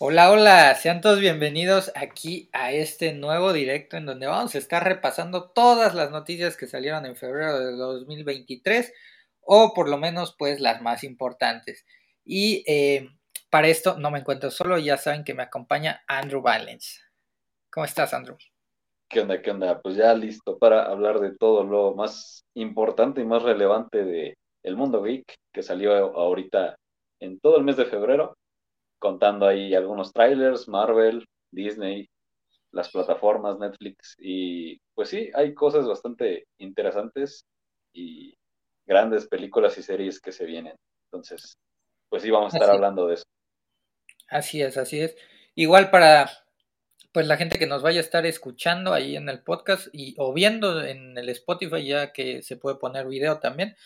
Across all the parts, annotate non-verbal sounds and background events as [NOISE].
Hola, hola, sean todos bienvenidos aquí a este nuevo directo en donde vamos a estar repasando todas las noticias que salieron en febrero de 2023 o por lo menos pues las más importantes. Y eh, para esto no me encuentro solo, ya saben que me acompaña Andrew Valens. ¿Cómo estás, Andrew? ¿Qué onda, qué onda? Pues ya listo para hablar de todo lo más importante y más relevante de mundo geek que salió ahorita en todo el mes de febrero contando ahí algunos trailers, Marvel, Disney, las plataformas, Netflix, y pues sí, hay cosas bastante interesantes y grandes películas y series que se vienen. Entonces, pues sí, vamos a estar hablando de eso. Así es, así es. Igual para pues la gente que nos vaya a estar escuchando ahí en el podcast y o viendo en el Spotify ya que se puede poner video también,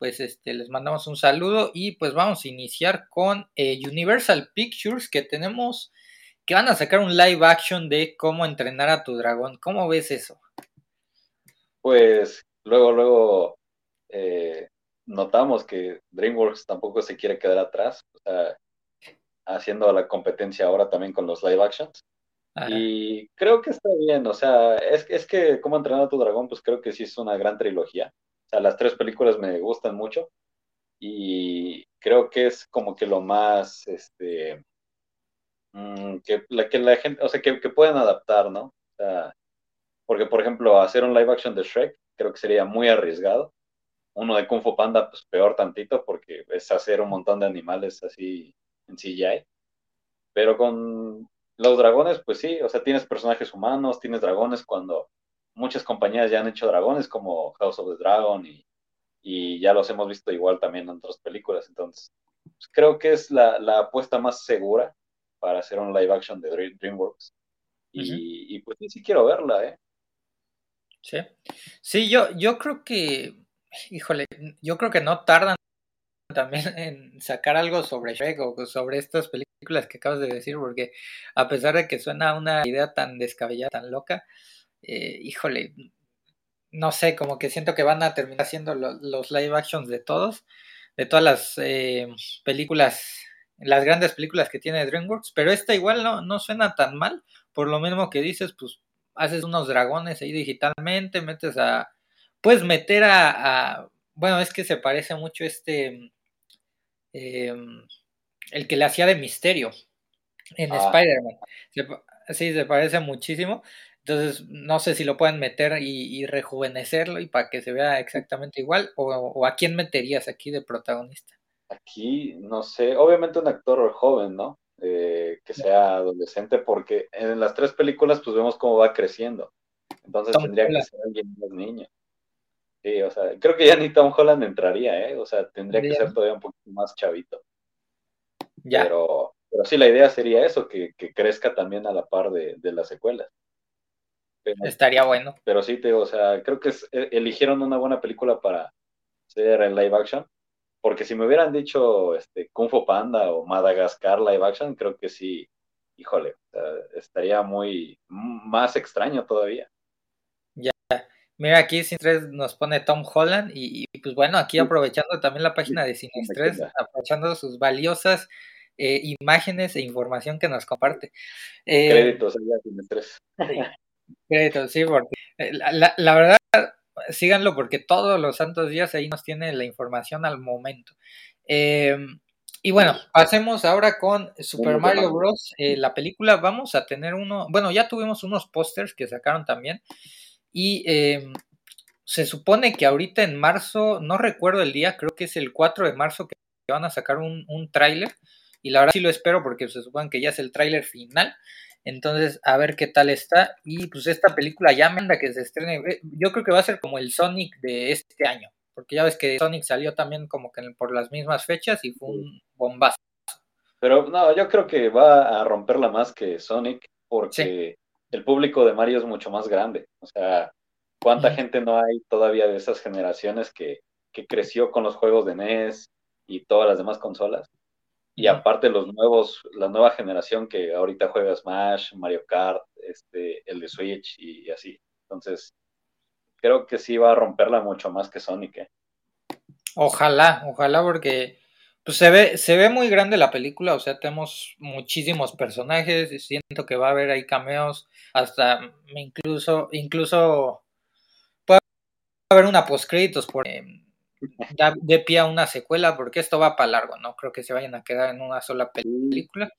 pues este, les mandamos un saludo y pues vamos a iniciar con eh, Universal Pictures que tenemos que van a sacar un live action de cómo entrenar a tu dragón. ¿Cómo ves eso? Pues luego, luego eh, notamos que DreamWorks tampoco se quiere quedar atrás, o sea, haciendo la competencia ahora también con los live actions. Y creo que está bien, o sea, es, es que cómo entrenar a tu dragón, pues creo que sí es una gran trilogía sea, las tres películas me gustan mucho y creo que es como que lo más, este, mm, que, la, que la gente, o sea, que, pueden adaptar, ¿no? O sea, porque, por ejemplo, hacer un live action de Shrek creo que sería muy arriesgado. Uno de Kung Fu Panda, pues peor tantito, porque es hacer un montón de animales así en CGI. Pero con los dragones, pues sí, o sea, tienes personajes humanos, tienes dragones cuando muchas compañías ya han hecho dragones como House of the Dragon y, ya los hemos visto igual también en otras películas. Entonces, pues, creo que es la, apuesta más segura para hacer un live action de DreamWorks. Y, pues sí, quiero verla, ¿eh? Sí, sí yo, yo creo que, híjole, yo creo que no tardan también [LAUGHS] en sacar algo sobre Shrek o sobre estas películas que acabas de decir, porque a pesar de que suena una idea tan descabellada, tan loca, eh, híjole, no sé, como que siento que van a terminar haciendo los live actions de todos, de todas las eh, películas, las grandes películas que tiene DreamWorks, pero esta igual no, no suena tan mal, por lo mismo que dices, pues haces unos dragones ahí digitalmente, metes a, puedes meter a, bueno, es que se parece mucho este, em, el que le hacía de misterio en ah. Spider-Man. Sí, se parece muchísimo. Entonces, no sé si lo pueden meter y, rejuvenecerlo y para que se vea exactamente igual, o, a quién meterías aquí de protagonista. Aquí, no sé, obviamente un actor joven, ¿no? Eh, que sea adolescente, porque en las tres películas pues vemos cómo va creciendo. Entonces tendría que ser alguien más niño. Sí, o sea, creo que ya ni Tom Holland entraría, ¿eh? O sea, tendría que ser todavía un poquito más chavito. Ya. Pero, pero sí, la idea sería eso, que, crezca también a la par de, de las secuelas. Estaría bueno. Pero sí, te, o sea, creo que e, eligieron una buena película para ser en live action. Porque si me hubieran dicho este, Kung Fu Panda o Madagascar live action, creo que sí, híjole, estaría muy más extraño todavía. Ya, mira, aquí Sin nos pone Tom Holland y, pues bueno, aquí aprovechando también la página de Cine aprovechando sus valiosas eh, imágenes e información que nos comparte. Eh, Créditos allá Cine sí, porque eh, la, verdad, síganlo porque todos los santos días ahí nos tiene la información al momento. Em, y bueno, pasemos ahora con Super Mario Bros. Eh, la película, vamos a tener uno, bueno, ya tuvimos unos pósters que sacaron también y em, se supone que ahorita en marzo, no recuerdo el día, creo que es el 4 de marzo que van a sacar un, un tráiler y la verdad sí lo espero porque se supone que ya es el tráiler final. Entonces, a ver qué tal está. Y pues esta película ya manda que se estrene. Eh, yo creo que va a ser como el Sonic de este año. Porque ya ves que Sonic salió también como que por las mismas fechas y fue un bombazo. Pero no, yo creo que va a romperla más que Sonic porque el público de Mario es mucho más grande. O sea, ¿cuánta gente no hay todavía de esas generaciones que, que creció con los juegos de NES y todas las demás consolas? Y aparte los nuevos, la nueva generación que ahorita juega Smash, Mario Kart, este, el de Switch y, así. Entonces, creo que sí va a romperla mucho más que Sonic. ¿eh? Ojalá, ojalá porque pues se ve, se ve muy grande la película, o sea, tenemos muchísimos personajes, y siento que va a haber ahí cameos, hasta incluso, incluso puede haber una postcréditos porque da de pie a una secuela, porque esto va para largo, no creo que se vayan a quedar en una sola película.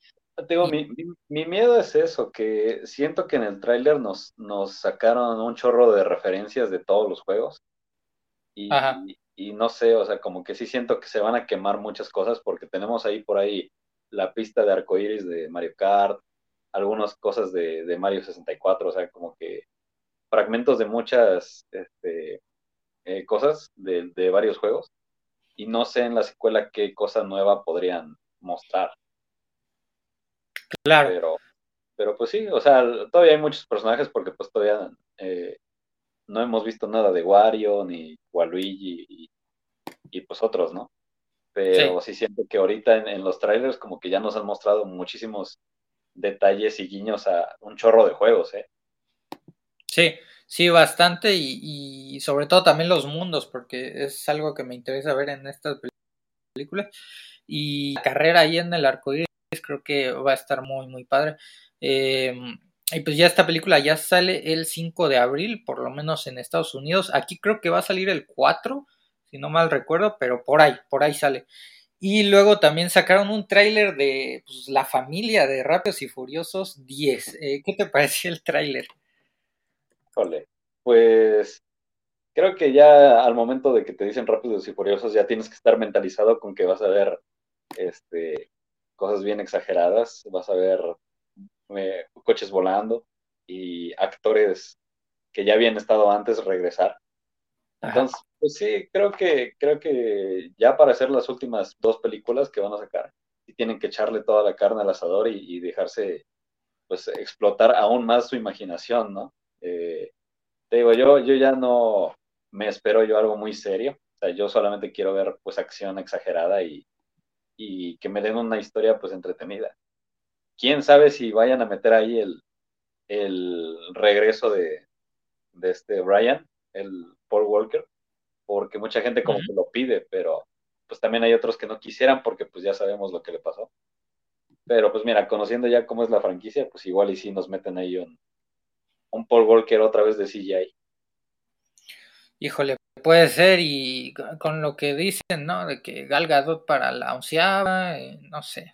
Digo, mi, mi, miedo es eso, que siento que en el tráiler nos, nos sacaron un chorro de referencias de todos los juegos. Y, y, no sé, o sea, como que sí siento que se van a quemar muchas cosas porque tenemos ahí por ahí la pista de arcoiris de Mario Kart, algunas cosas de, de Mario 64, o sea, como que fragmentos de muchas este, eh, cosas de, de varios juegos. Y no sé en la secuela qué cosa nueva podrían mostrar. Claro. Pero, pero pues sí, o sea, todavía hay muchos personajes porque pues todavía eh, no hemos visto nada de Wario ni Waluigi y, y pues otros, ¿no? Pero sí, siento que ahorita en, los trailers como que ya nos han mostrado muchísimos detalles y guiños a un chorro de juegos, ¿eh? Sí, sí, bastante y, sobre todo también los mundos, porque es algo que me interesa ver en estas películas. Y la carrera ahí en el arcoíris creo que va a estar muy, muy padre. Em, y pues ya esta película ya sale el 5 de abril, por lo menos en Estados Unidos. Aquí creo que va a salir el 4, si no mal recuerdo, pero por ahí, por ahí sale. Y luego también sacaron un tráiler de pues, la familia de Rápidos y Furiosos 10. Eh, ¿Qué te [LAUGHS] pareció el tráiler? Híjole, pues creo que ya al momento de que te dicen Rápidos y Furiosos ya tienes que estar mentalizado con que vas a ver este cosas bien exageradas, vas a ver eh, coches volando y actores que ya habían estado antes regresar. Entonces, pues sí, creo que, creo que ya para hacer las últimas dos películas que van a sacar, y tienen que echarle toda la carne al asador y, dejarse pues explotar aún más su imaginación, ¿no? Eh, te digo, yo, yo ya no me espero yo algo muy serio, o sea, yo solamente quiero ver pues acción exagerada y, y que me den una historia pues entretenida. Quién sabe si vayan a meter ahí el, el regreso de, de este Brian, el Paul Walker, porque mucha gente como que lo pide, pero pues también hay otros que no quisieran porque pues ya sabemos lo que le pasó. Pero pues mira, conociendo ya cómo es la franquicia, pues igual y si nos meten ahí un, un Paul Walker otra vez de CGI. Híjole, Puede ser, y con lo que dicen, ¿no? De que Gal Gadot para la onceava, eh, no sé,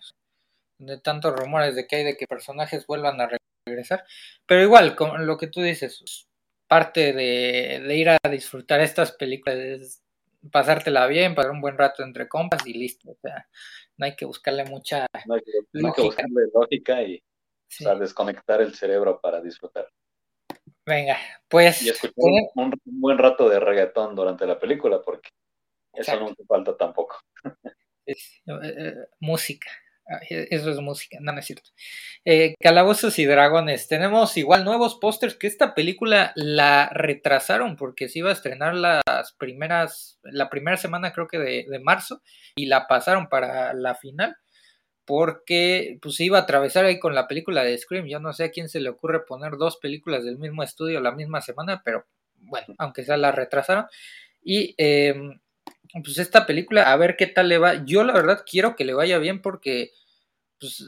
de tantos rumores de que hay de que personajes vuelvan a regresar. Pero igual, con lo que tú dices, parte de, ir a disfrutar estas películas es pasártela bien, pasar un buen rato entre compas y listo. O sea, no hay que buscarle mucha no hay que, buscarle lógica y desconectar el cerebro para disfrutar. Venga, pues. Y escuchar un, buen rato de reggaetón durante la película, porque eso no te falta tampoco. Es, eh, eh, música. Eso es música, no, no es cierto. Eh, Calabozos y Dragones. Tenemos igual nuevos pósters que esta película la retrasaron porque se iba a estrenar las primeras, la primera semana creo que de, de marzo y la pasaron para la final porque pues iba a atravesar ahí con la película de Scream. Yo no sé a quién se le ocurre poner dos películas del mismo estudio la misma semana, pero bueno, aunque sea la retrasaron. Y em, pues esta película, a ver qué tal le va. Yo la verdad quiero que le vaya bien porque, pues,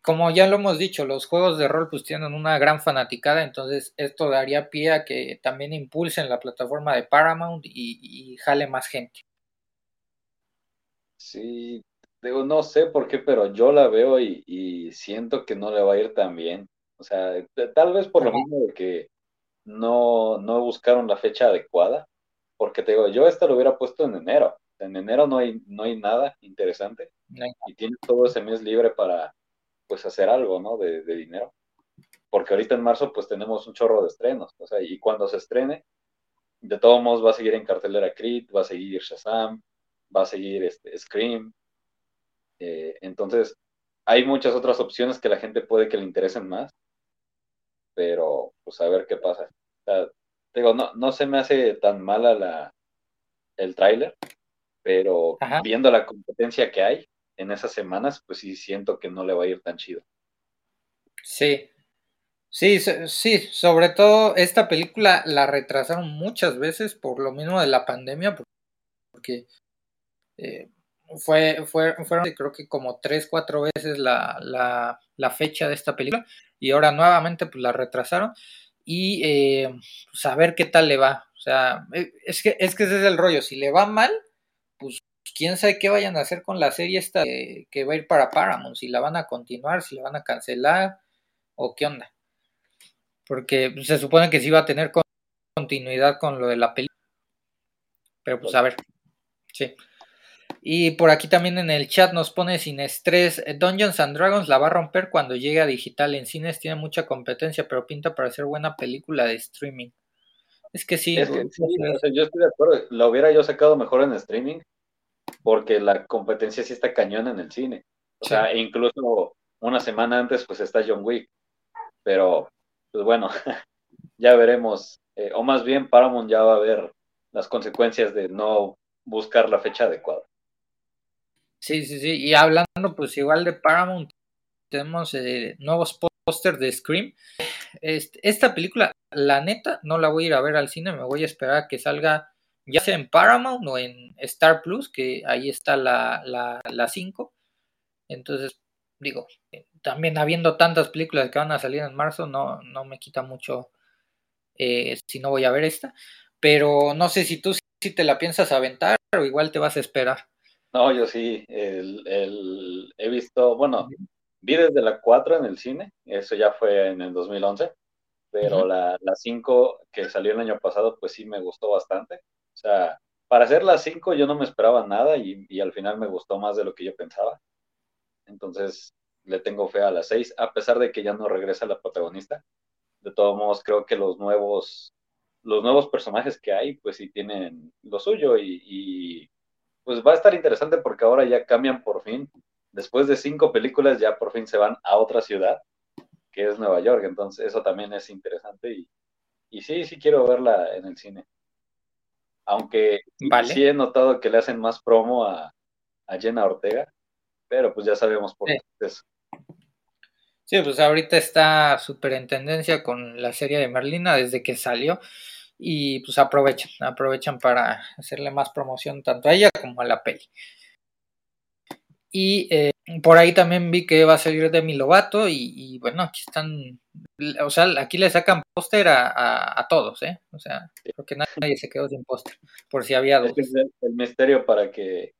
como ya lo hemos dicho, los juegos de rol pues tienen una gran fanaticada, entonces esto daría pie a que también impulsen la plataforma de Paramount y, y jale más gente. Sí, Digo, no sé por qué, pero yo la veo y, siento que no le va a ir tan bien. O sea, tal vez por lo mismo de que no, no buscaron la fecha adecuada. Porque te digo, yo esta lo hubiera puesto en enero. En enero no hay, no hay nada interesante. Y tienes todo ese mes libre para pues hacer algo, ¿no? De, de, dinero. Porque ahorita en marzo pues tenemos un chorro de estrenos. O sea, y cuando se estrene, de todos modos va a seguir en cartelera Creed, va a seguir Shazam, va a seguir este, Scream, eh, entonces, hay muchas otras opciones que la gente puede que le interesen más, pero pues a ver qué pasa. digo, no, no se me hace tan mala la, el tráiler, pero viendo la competencia que hay en esas semanas, pues sí siento que no le va a ir tan chido. Sí, sí, sí, sobre todo esta película la retrasaron muchas veces por lo mismo de la pandemia, porque eh, fue, fue, fueron creo que como tres, cuatro veces la, la, fecha de esta película y ahora nuevamente pues la retrasaron y eh, pues a ver qué tal le va. O sea, eh, es que, es que ese es el rollo, si le va mal, pues quién sabe qué vayan a hacer con la serie esta que va a ir para Paramount, si la van a continuar, si la van a cancelar o qué onda. Porque pues, se supone que sí va a tener continuidad con lo de la película. Pero pues a ver. Sí. Y por aquí también en el chat nos pone sin estrés. Eh, Dungeons and Dragons la va a romper cuando llegue a digital. En cines tiene mucha competencia, pero pinta para ser buena película de streaming. Es que sí. Es que, yo estoy de acuerdo. La hubiera yo sacado mejor en streaming, porque la competencia sí está cañón en el cine. O sea, incluso una semana antes, pues está John Wick. Pero, pues bueno, [LAUGHS] ya veremos. Eh, o más bien, Paramount ya va a ver las consecuencias de no buscar la fecha adecuada. Sí, sí, sí. Y hablando pues igual de Paramount, tenemos eh, nuevos pósters de Scream. esta película, la neta, no la voy a ir a ver al cine, me voy a esperar a que salga ya sea en Paramount o en Star Plus, que ahí está la 5. La, Entonces, digo, también habiendo tantas películas que van a salir en marzo, no, no me quita mucho eh, si no voy a ver esta. Pero no sé si tú si te la piensas aventar o igual te vas a esperar. No, yo sí, el, he visto, bueno, vi desde la 4 en el cine, eso ya fue en el 2011, pero la 5 que salió el año pasado, pues sí me gustó bastante. O sea, para hacer la 5 yo no me esperaba nada y, y, al final me gustó más de lo que yo pensaba. Entonces le tengo fe a la 6, a pesar de que ya no regresa la protagonista. De todos modos, creo que los nuevos los nuevos personajes que hay, pues sí tienen lo suyo y, pues va a estar interesante porque ahora ya cambian por fin. Después de cinco películas ya por fin se van a otra ciudad, que es Nueva York. Entonces eso también es interesante y, y sí, sí quiero verla en el cine. Aunque sí he notado que le hacen más promo a, a Jenna Ortega, pero pues ya sabemos por qué es Sí, pues ahorita está súper en tendencia con la serie de Merlina desde que salió y pues aprovechan, aprovechan para hacerle más promoción tanto a ella como a la peli. Y eh, por ahí también vi que va a salir Demi Lovato y, y bueno, aquí están, o sea, aquí le sacan póster a, a, todos, ¿eh? O sea, creo que nadie se quedó sin póster, por si había dos. Es el, el, misterio para que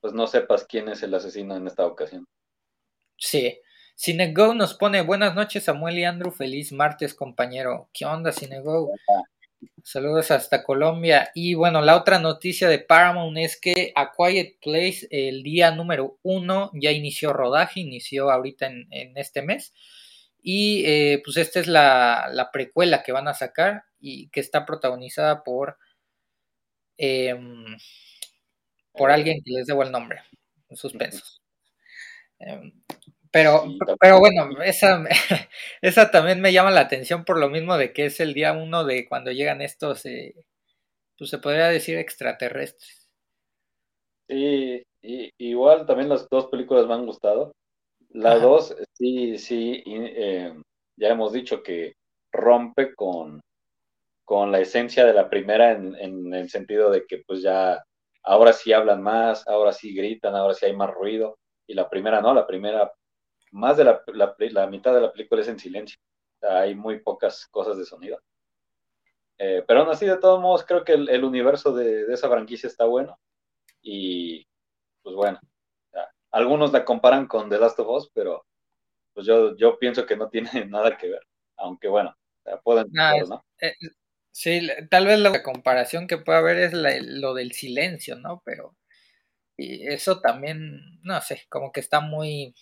pues no sepas quién es el asesino en esta ocasión. Sí. Cinego nos pone buenas noches Samuel y Andrew, feliz martes compañero. ¿Qué onda Cinego? Saludos hasta Colombia. Y bueno, la otra noticia de Paramount es que A Quiet Place, el día número uno, ya inició rodaje, inició ahorita en, este mes. Y eh, pues esta es la, precuela que van a sacar y que está protagonizada por, em, por alguien que les debo el nombre, suspensos. Pero, pero bueno, esa, [LAUGHS] esa también me llama la atención por lo mismo de que es el día uno de cuando llegan estos, eh, pues se podría decir extraterrestres. Sí, y, igual también las dos películas me han gustado. La dos, sí, sí, eh, ya hemos dicho que rompe con, con la esencia de la primera en, en el sentido de que pues ya ahora sí hablan más, ahora sí gritan, ahora sí hay más ruido. Y la primera no, la primera más de la, la, mitad de la película es en silencio. hay muy pocas cosas de sonido. Eh, pero aún así, de todos modos, creo que el, universo de, esa franquicia está bueno. Y pues bueno, algunos la comparan con The Last of Us, pero pues yo, yo pienso que no tiene [LAUGHS] nada que ver. Aunque bueno, pueden. Ah, ¿no? Eh, sí, tal vez la comparación que pueda haber es lo del silencio, ¿no? Pero y eso también, no sé, como que está muy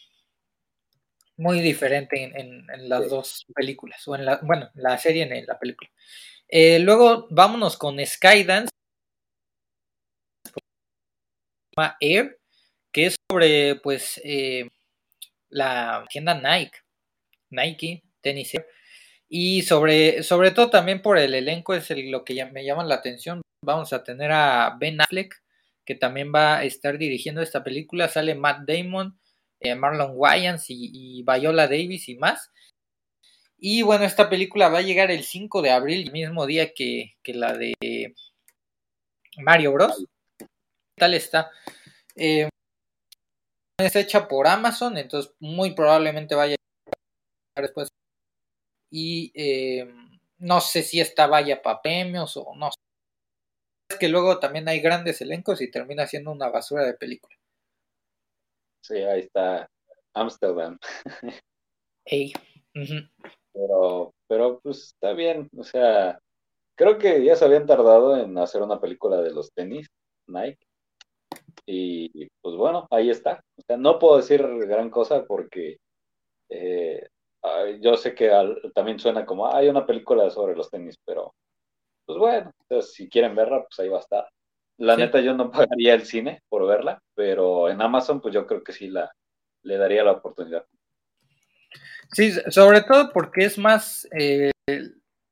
muy diferente en, las dos películas, o en la, bueno, la serie en la película. Eh, luego vámonos con Skydance, Air, que es sobre pues eh, la tienda Nike, Nike, tenis y sobre, sobre todo también por el elenco es lo que me llama la atención. Vamos a tener a Ben Affleck, que también va a estar dirigiendo esta película. Sale Matt Damon, Marlon Wayans y, Viola Davis y más. Y bueno, esta película va a llegar el 5 de abril, el mismo día que, la de Mario Bros. ¿Qué tal está? Eh, es hecha por Amazon, entonces muy probablemente vaya a después. Y eh, no sé si esta vaya para premios o no. Es que luego también hay grandes elencos y termina siendo una basura de película. Sí, ahí está Amsterdam. Hey. Pero, pero pues está bien, o sea, creo que ya se habían tardado en hacer una película de los tenis, Nike. Y pues bueno, ahí está. O sea, no puedo decir gran cosa porque eh, yo sé que también suena como, hay una película sobre los tenis, pero pues bueno, si quieren verla, pues ahí va a estar. La neta yo no [LAUGHS] pagaría el cine por verla, pero en Amazon pues yo creo que sí la, le daría la oportunidad. Sí, sobre todo porque es más eh,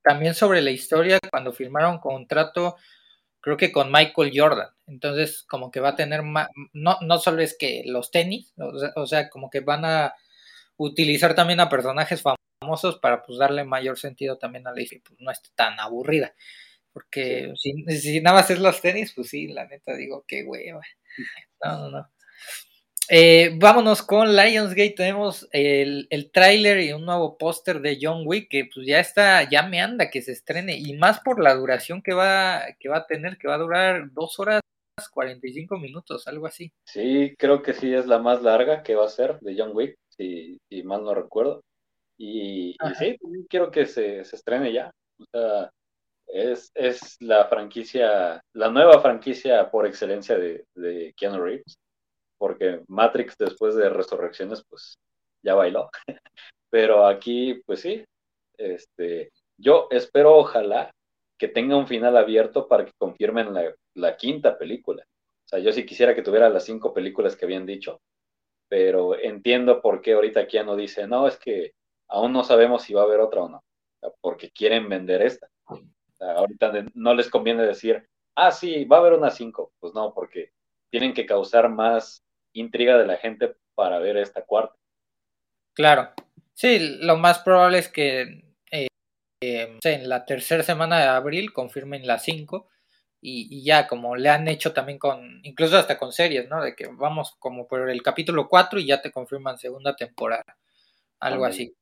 también sobre la historia cuando firmaron contrato, creo que con Michael Jordan. Entonces, como que va a tener más, no, no solo es que los tenis, o sea, como que van a utilizar también a personajes famosos para pues darle mayor sentido también a la historia, pues no esté tan aburrida. Porque si, si, nada más es los tenis, pues sí, la neta digo, qué hueva. No, no, no. Eh, vámonos con Lionsgate. Tenemos el, el tráiler y un nuevo póster de John Wick que pues ya está, ya me anda que se estrene y más por la duración que va, que va a tener, que va a durar dos horas 45 minutos, algo así. Sí, creo que sí es la más larga que va a ser de John Wick, si, si mal no recuerdo. Y, y sí, quiero que se, se, estrene ya. O sea, es, es la franquicia, la nueva franquicia por excelencia de, de Keanu Reeves porque Matrix después de Resurrecciones, pues ya bailó. [LAUGHS] Pero aquí, pues sí, este, yo espero, ojalá, que tenga un final abierto para que confirmen la, quinta película. O sea, yo sí quisiera que tuviera las cinco películas que habían dicho, pero entiendo por qué ahorita no dice, no, es que aún no sabemos si va a haber otra o no, porque quieren vender esta. Ahorita no les conviene decir, ah, sí, va a haber una cinco. Pues no, porque tienen que causar más intriga de la gente para ver esta cuarta. Claro, sí, lo más probable es que eh, en la tercera semana de abril confirmen las cinco y, ya como le han hecho también con, incluso hasta con series, ¿no? De que vamos como por el capítulo 4 y ya te confirman segunda temporada, algo así.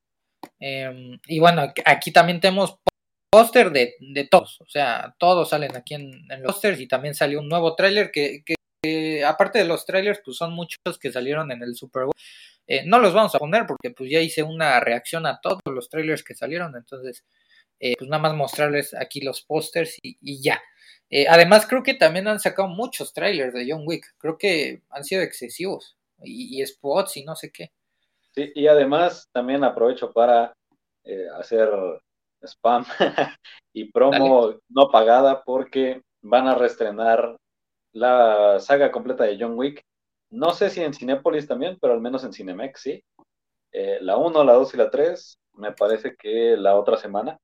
Em, y bueno, aquí también tenemos póster de, de, todos, o sea, todos salen aquí en, en los pósters y también salió un nuevo tráiler que, que eh, aparte de los trailers, pues son muchos que salieron en el Super Bowl. Eh, no los vamos a poner porque pues ya hice una reacción a todos los trailers que salieron, entonces eh, pues nada más mostrarles aquí los pósters y, ya. además creo que también han sacado muchos trailers de John Wick, creo que han sido excesivos y, spots y no sé qué. Sí, y además también aprovecho para hacer spam [LAUGHS] y promo no pagada porque van a reestrenar la saga completa de John Wick. No sé si en Cinepolis también, pero al menos en Cinemex sí. Eh, la 1, la 2 y la 3, me parece que la otra semana,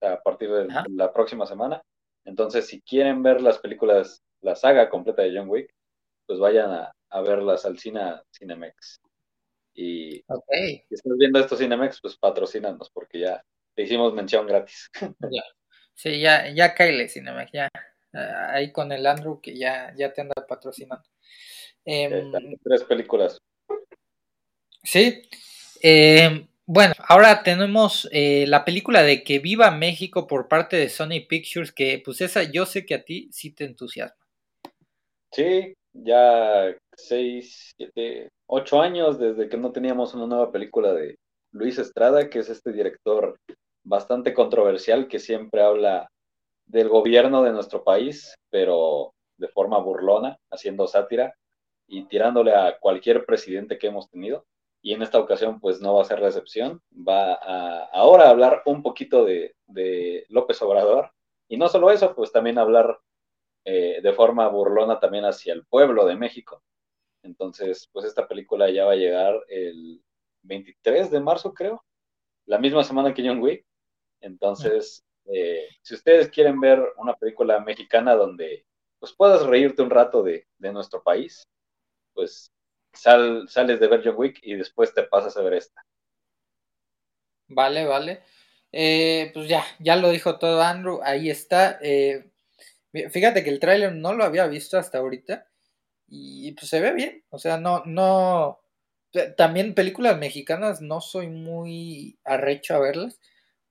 a partir de la próxima semana. Entonces, si quieren ver las películas, la saga completa de John Wick, pues vayan a, verlas al cine Cinemex. Y si estás viendo estos Cinemex, pues patrocínanos, porque ya te hicimos mención gratis. [LAUGHS] Sí, ya, ya caile Cinemex, ya. Ah, ahí con el Andrew que ya, ya te anda patrocinando. Em, tres películas. Sí. Em, bueno, ahora tenemos eh, la película de Que Viva México por parte de Sony Pictures, que pues esa yo sé que a ti sí te entusiasma. Sí, ya seis, siete, ocho años desde que no teníamos una nueva película de Luis Estrada, que es este director bastante controversial que siempre habla del gobierno de nuestro país, pero de forma burlona, haciendo sátira y tirándole a cualquier presidente que hemos tenido. Y en esta ocasión, pues no va a ser la excepción. Va a ahora hablar un poquito de, López Obrador. Y no solo eso, pues también hablar eh, de forma burlona también hacia el pueblo de México. Entonces, pues esta película ya va a llegar el 23 de marzo, creo, la misma semana que John Wick. Entonces, eh, si ustedes quieren ver una película mexicana donde pues puedas reírte un rato de, nuestro país, pues sal, sales de ver John Wick y después te pasas a ver esta. Vale, vale. Eh, pues ya, ya lo dijo todo Andrew, ahí está. Eh, fíjate que el tráiler no lo había visto hasta ahorita y pues se ve bien, o sea, no, no, también películas mexicanas no soy muy arrecho a verlas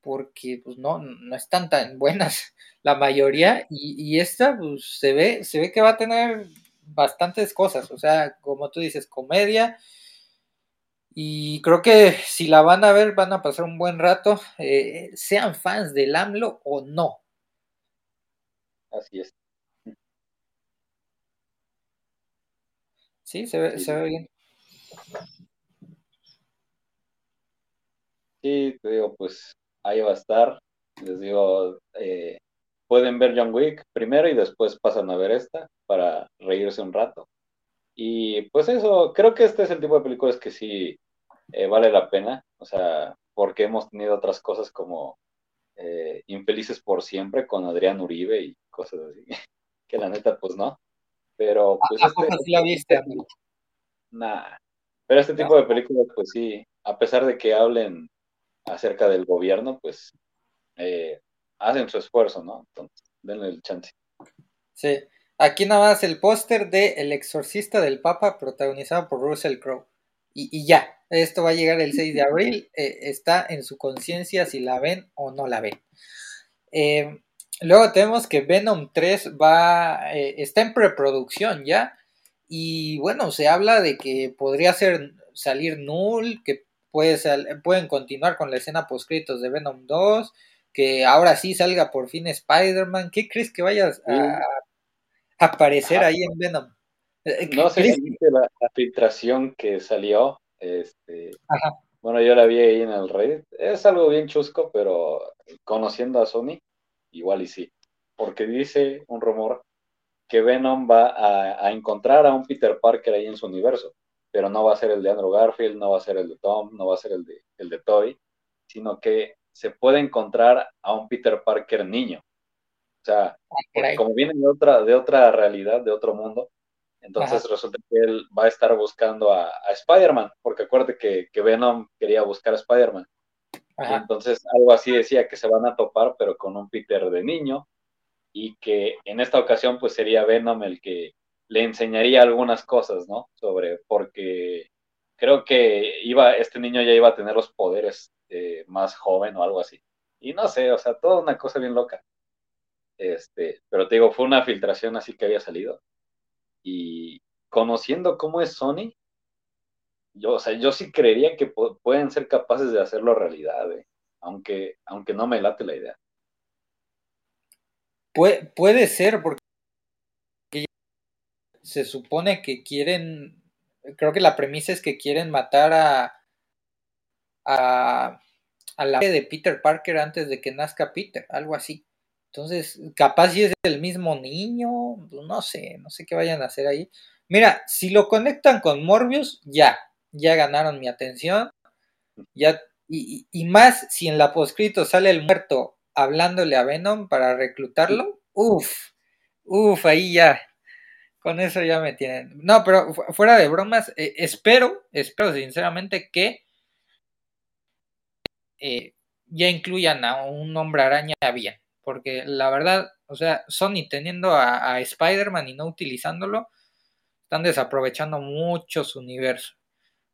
porque pues no, no están tan buenas [LAUGHS] la mayoría y, y esta pues se ve, se ve que va a tener bastantes cosas, o sea, como tú dices, comedia, y creo que si la van a ver, van a pasar un buen rato, eh, sean fans del AMLO o no. Así es. Sí, se ve, se ve bien. Sí, te digo, pues ahí va a estar. Les digo, eh, pueden ver John Wick primero y después pasan a ver esta para reírse un rato. Y pues eso, creo que este es el tipo de películas que sí eh, vale la pena, o sea, porque hemos tenido otras cosas como eh, Infelices por Siempre con Adrián Uribe y cosas así, [LAUGHS] que la neta pues no, pero pues... ¿A este, sí la viste, Nah, pero este tipo de películas pues sí, a pesar de que hablen acerca del gobierno, pues eh, hacen su esfuerzo, ¿no? Entonces, denle el chance. Sí, aquí nada más el póster de El exorcista del Papa protagonizado por Russell Crowe. Y, ya, esto va a llegar el 6 de abril, [LAUGHS] eh, está en su conciencia si la ven o no la ven. Eh, luego tenemos que Venom 3 va, está en preproducción ya, y bueno, se habla de que podría ser, salir null, que puede pueden continuar con la escena postcritos de Venom 2, que ahora sí salga por fin Spider-Man. ¿Qué crees que vayas a, aparecer ahí en Venom? Eh, no sé si la, la, filtración que salió. Este, Bueno, yo la vi ahí en el Reddit. Es algo bien chusco, pero conociendo a Sony, igual y sí. Porque dice un rumor que Venom va a, encontrar a un Peter Parker ahí en su universo. Pero no va a ser el de Andrew Garfield, no va a ser el de Tom, no va a ser el de, el de Toy, sino que se puede encontrar a un Peter Parker niño. O sea, ah, como viene de otra, de otra realidad, de otro mundo, entonces resulta que él va a estar buscando a, Spider-Man, porque acuérdate que, que, Venom quería buscar a Spider-Man. Entonces algo así decía que se van a topar, pero con un Peter de niño, y que en esta ocasión pues sería Venom el que le enseñaría algunas cosas, ¿no? Sobre, porque creo que iba, este niño ya iba a tener los poderes eh, más joven o algo así. Y no sé, o sea, toda una cosa bien loca. Este, pero te digo, fue una filtración así que había salido. Y conociendo cómo es Sony, yo, o sea, yo sí creería que pueden ser capaces de hacerlo realidad, eh, aunque, aunque no me late la idea. puede ser, porque se supone que quieren, creo que la premisa es que quieren matar a, a, a la de Peter Parker antes de que nazca Peter, algo así. Entonces, capaz si es el mismo niño, pues, no sé, no sé qué vayan a hacer ahí. Mira, si lo conectan con Morbius, ya, ya ganaron mi atención. Ya, y, y más si en la poscrito sale el muerto hablándole a Venom para reclutarlo, uff, uff, ahí ya, con eso ya me tienen. No, pero fuera de bromas, eh, espero, espero sinceramente que eh, ya incluyan a un hombre araña bien porque la verdad, o sea, Sony teniendo a, Spider-Man y no utilizándolo, están desaprovechando mucho su universo,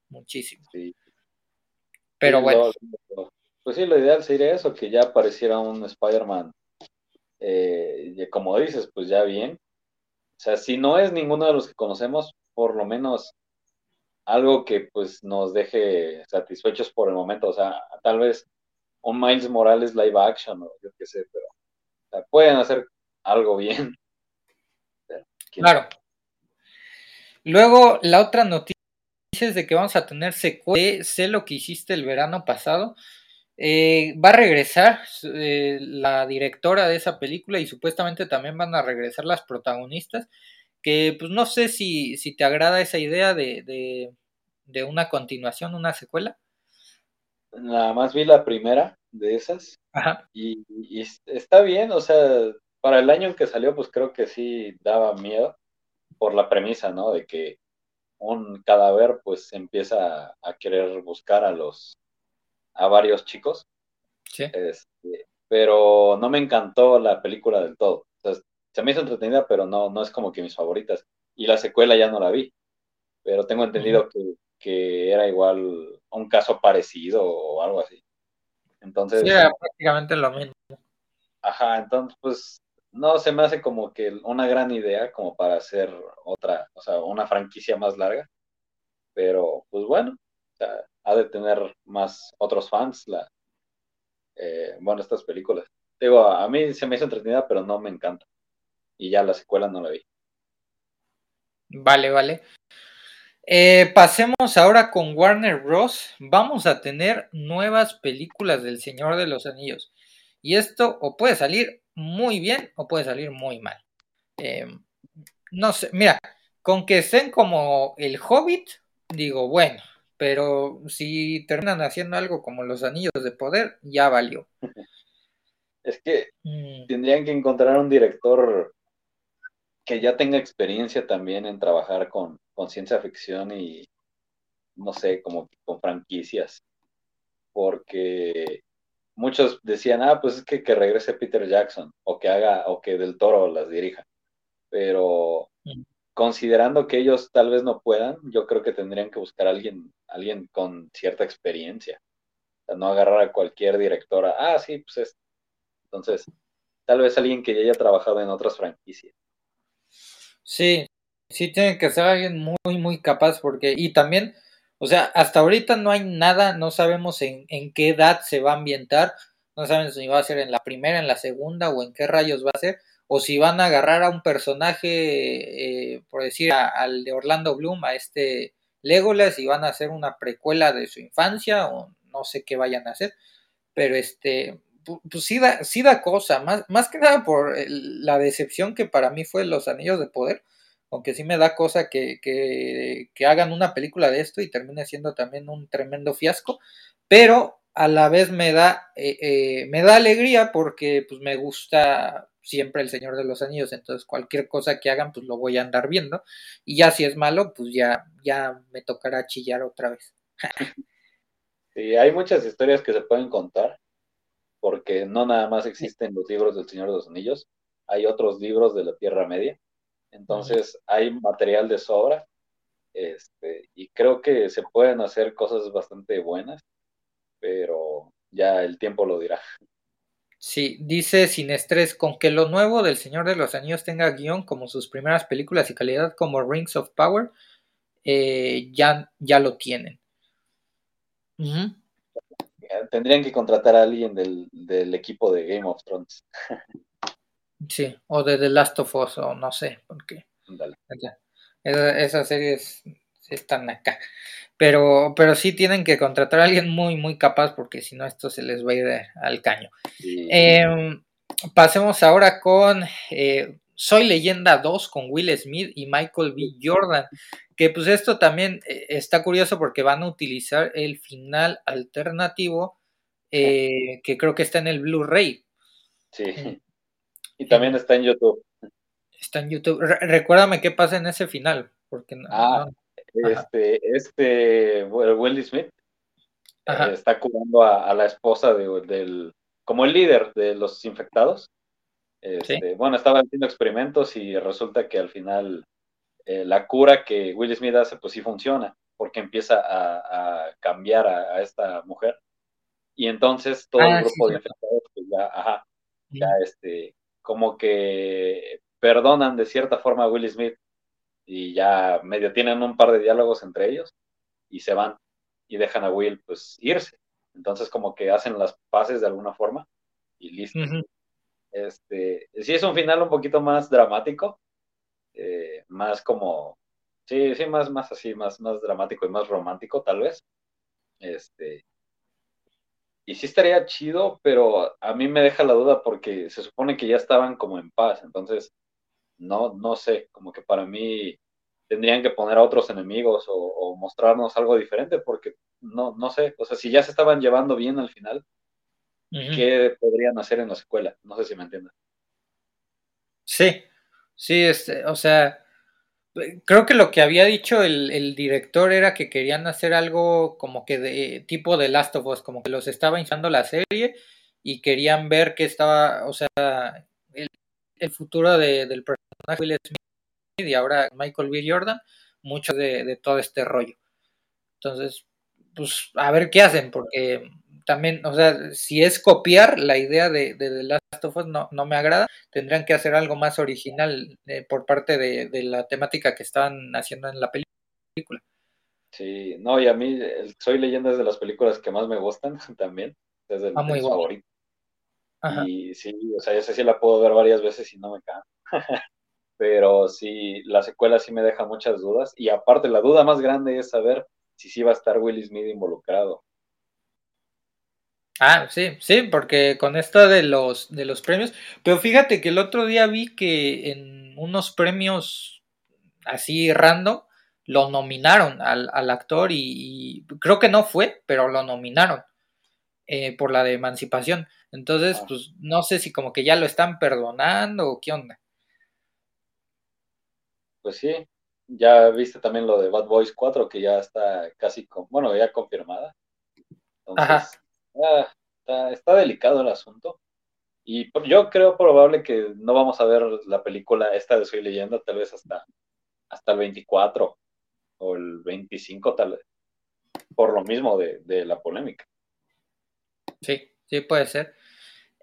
muchísimo. Sí. Pero bueno. pues sí, lo ideal sería eso, que ya apareciera un Spider-Man, eh, como dices, pues ya bien. O sea, si no es ninguno de los que conocemos, por lo menos algo que pues nos deje satisfechos por el momento. O sea, tal vez un Miles Morales live action o yo qué sé, pero pueden hacer algo bien. [LAUGHS] Claro. Luego, la otra noticia es de que vamos a tener secuela Sé lo que hiciste el verano pasado. Eh, va a regresar eh, la directora de esa película y supuestamente también van a regresar las protagonistas. Que pues no sé si, si te agrada esa idea de, de una continuación, una secuela. Nada más vi la primera de esas. Y, está bien, o sea, para el año en que salió, pues creo que sí daba miedo por la premisa, ¿no? De que un cadáver pues empieza a, querer buscar a los, a varios chicos. Sí. Este, pero no me encantó la película del todo. O sea, se me hizo entretenida, pero no, no es como que mis favoritas. y la secuela ya no la vi, pero tengo entendido que, que, era igual un caso parecido o algo así. Entonces... Sí, era prácticamente lo mismo. Ajá, entonces pues no se me hace como que una gran idea como para hacer otra, o sea, una franquicia más larga, pero pues bueno, o sea, ha de tener más otros fans eh, bueno, estas películas. Digo, a mí se me hizo entretenida, pero no me encanta. Y ya la secuela no la vi. Vale, vale. Eh, pasemos ahora con Warner Bros. Vamos a tener nuevas películas del Señor de los Anillos. Y esto o puede salir muy bien o puede salir muy mal. Eh, no sé, mira, con que estén como el Hobbit, digo, bueno, pero si terminan haciendo algo como los Anillos de Poder, ya valió. [LAUGHS] Es que mm. tendrían que encontrar un director que ya tenga experiencia también en trabajar con, con ciencia ficción y, no sé, como con franquicias. Porque muchos decían, ah, pues es que, que regrese Peter Jackson o que haga, o que Del Toro las dirija. Pero mm. Considerando que ellos tal vez no puedan, yo creo que tendrían que buscar a alguien, alguien con cierta experiencia. O sea, no agarrar a cualquier directora, ah, sí, pues es. Entonces, tal vez alguien que ya haya trabajado en otras franquicias. Sí, sí tiene que ser alguien muy, muy capaz porque, y también, o sea, hasta ahorita no hay nada, no sabemos en, en qué edad se va a ambientar, no saben si va a ser en la primera, en la segunda o en qué rayos va a ser, o si van a agarrar a un personaje, eh, por decir, al de Orlando Bloom, a este Legolas, y van a hacer una precuela de su infancia, o no sé qué vayan a hacer, pero este, pues sí da, sí da cosa, más, más que nada por la decepción que para mí fue Los Anillos de Poder, aunque sí me da cosa que, que, hagan una película de esto y termine siendo también un tremendo fiasco, pero a la vez me da, eh, eh, me da alegría porque pues me gusta siempre el Señor de los Anillos, entonces cualquier cosa que hagan pues lo voy a andar viendo y ya si es malo pues ya, ya me tocará chillar otra vez. sí, hay muchas historias que se pueden contar porque no nada más existen los libros del Señor de los Anillos, hay otros libros de la Tierra Media, entonces hay material de sobra, este, y creo que se pueden hacer cosas bastante buenas, pero ya el tiempo lo dirá. Sí, dice sin estrés, con que lo nuevo del Señor de los Anillos tenga guion como sus primeras películas y calidad como Rings of Power, eh, ya, ya lo tienen. Tendrían que contratar a alguien del, equipo de Game of Thrones. [LAUGHS] Sí, o de The Last of Us, o no sé, porque esas series están acá. Pero, pero sí tienen que contratar a alguien muy, muy capaz, porque si no, esto se les va a ir al caño. Em, pasemos ahora con eh, Soy Leyenda 2 con Will Smith y Michael B. Jordan. Que pues esto también eh, está curioso porque van a utilizar el final alternativo eh, que creo que está en el Blu-ray. Sí. Y también está en YouTube. Está en YouTube. recuérdame qué pasa en ese final. Porque ah, este, este, Will Smith eh, está curando a, la esposa del, como el líder de los infectados. Este, bueno, estaba haciendo experimentos y resulta que al final eh, la cura que Will Smith hace, pues sí funciona, porque empieza a, cambiar a, esta mujer. Y entonces todo el ah, grupo de infectados, pues ya, ajá, ya este, como que perdonan de cierta forma a Will Smith y ya medio tienen un par de diálogos entre ellos y se van y dejan a Will pues irse. Entonces como que hacen las paces de alguna forma y listo. Este, sí es un final un poquito más dramático, eh, más como, sí, sí, más, más así, más, más dramático y más romántico tal vez. Este, y sí estaría chido, pero a mí me deja la duda porque se supone que ya estaban como en paz, entonces no, no sé, como que para mí tendrían que poner a otros enemigos o, mostrarnos algo diferente porque no, no sé, o sea, si ya se estaban llevando bien al final, ¿qué podrían hacer en la escuela? No sé si me entiendes. Sí, Sí, este, o sea, creo que lo que había dicho el, director era que querían hacer algo como que de tipo de Last of Us, como que los estaba hinchando la serie y querían ver que estaba, o sea, el, futuro del personaje Will Smith y ahora Michael B. Jordan, mucho de, todo este rollo. Entonces, pues a ver qué hacen, porque también, o sea, si es copiar la idea de, de The Last of Us, no, no me agrada. Tendrían que hacer algo más original eh, por parte de, de, la temática que estaban haciendo en la película. Sí, no, y a mí Soy Leyenda es de las películas que más me gustan [LAUGHS] también, es el, ah, muy favorito. Y sí, o sea, esa sí la puedo ver varias veces y no me cae. [LAUGHS] Pero sí, la secuela sí me deja muchas dudas. Y aparte, la duda más grande es saber si sí va a estar Will Smith involucrado. Ah, sí, sí, porque con esto de los, de los premios, pero fíjate que el otro día vi que en unos premios así random lo nominaron al, al actor y, creo que no fue, pero lo nominaron eh, por la de emancipación. Entonces, ah. pues no sé si como que ya lo están perdonando o qué onda. Pues sí, ya viste también lo de Bad Boys 4 que ya está casi, con, bueno, ya confirmada. Entonces, ah, está, delicado el asunto. Y yo creo probable que no vamos a ver la película esta de Soy Leyenda tal vez hasta, hasta el 24 o el 25 tal vez, por lo mismo de, de la polémica. Sí, sí puede ser.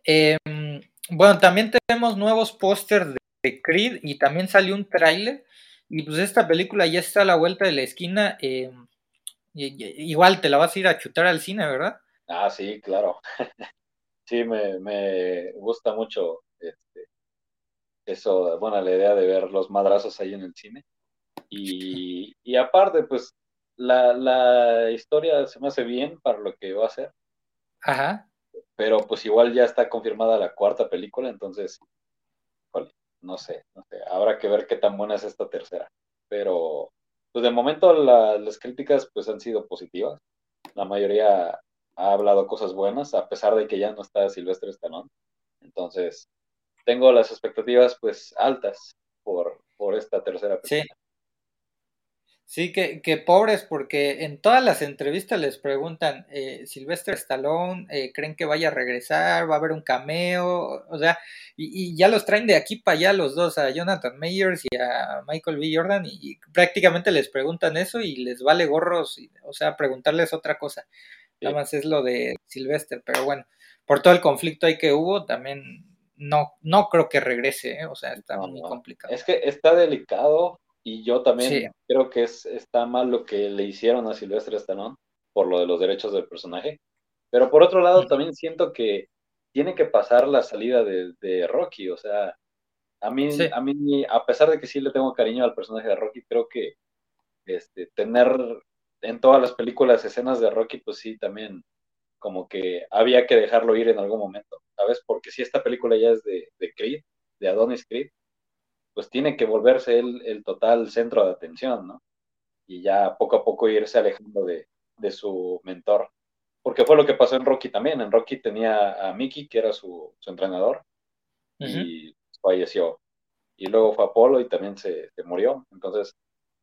Em, bueno, también tenemos nuevos pósters de Creed y también salió un tráiler y pues esta película ya está a la vuelta de la esquina. Em, igual te la vas a ir a chutar al cine, ¿verdad? Ah, sí, claro. [LAUGHS] sí, me, me gusta mucho este, eso, bueno, la idea de ver los madrazos ahí en el cine. Y, y aparte, pues la, la historia se me hace bien para lo que va a ser. Ajá pero pues igual ya está confirmada la cuarta película, entonces, no sé, no sé, habrá que ver qué tan buena es esta tercera. Pero, pues de momento las críticas pues han sido positivas. La mayoría ha hablado cosas buenas, a pesar de que ya no está Silvestre Stallone. Entonces, tengo las expectativas pues altas por, por esta tercera película. Sí, que, que, pobres, porque en todas las entrevistas les preguntan, eh, Sylvester Stallone, eh, ¿creen que vaya a regresar? ¿Va a haber un cameo? O sea, y, ya los traen de aquí para allá los dos, a Jonathan Mayers y a Michael B. Jordan, y, prácticamente les preguntan eso y les vale gorros, o sea, preguntarles otra cosa. Nada más es lo de Sylvester, pero bueno, por todo el conflicto ahí que hubo, también no, no creo que regrese, ¿eh? o sea, está muy complicado. Es que está delicado y yo también creo que es, está mal lo que le hicieron a Silvestre Stallone por lo de los derechos del personaje. Pero por otro lado, también siento que tiene que pasar la salida de, Rocky. O sea, a mí, a mí, a pesar de que sí le tengo cariño al personaje de Rocky, creo que este, tener en todas las películas escenas de Rocky, pues sí, también como que había que dejarlo ir en algún momento, ¿sabes? Porque si esta película ya es de, de Creed, de Adonis Creed, pues tiene que volverse él el total centro de atención, ¿no? Y ya poco a poco irse alejando de, su mentor. Porque fue lo que pasó en Rocky también. En Rocky tenía a Mickey, que era su, entrenador, y falleció. Y luego fue Apolo y también se, murió. Entonces,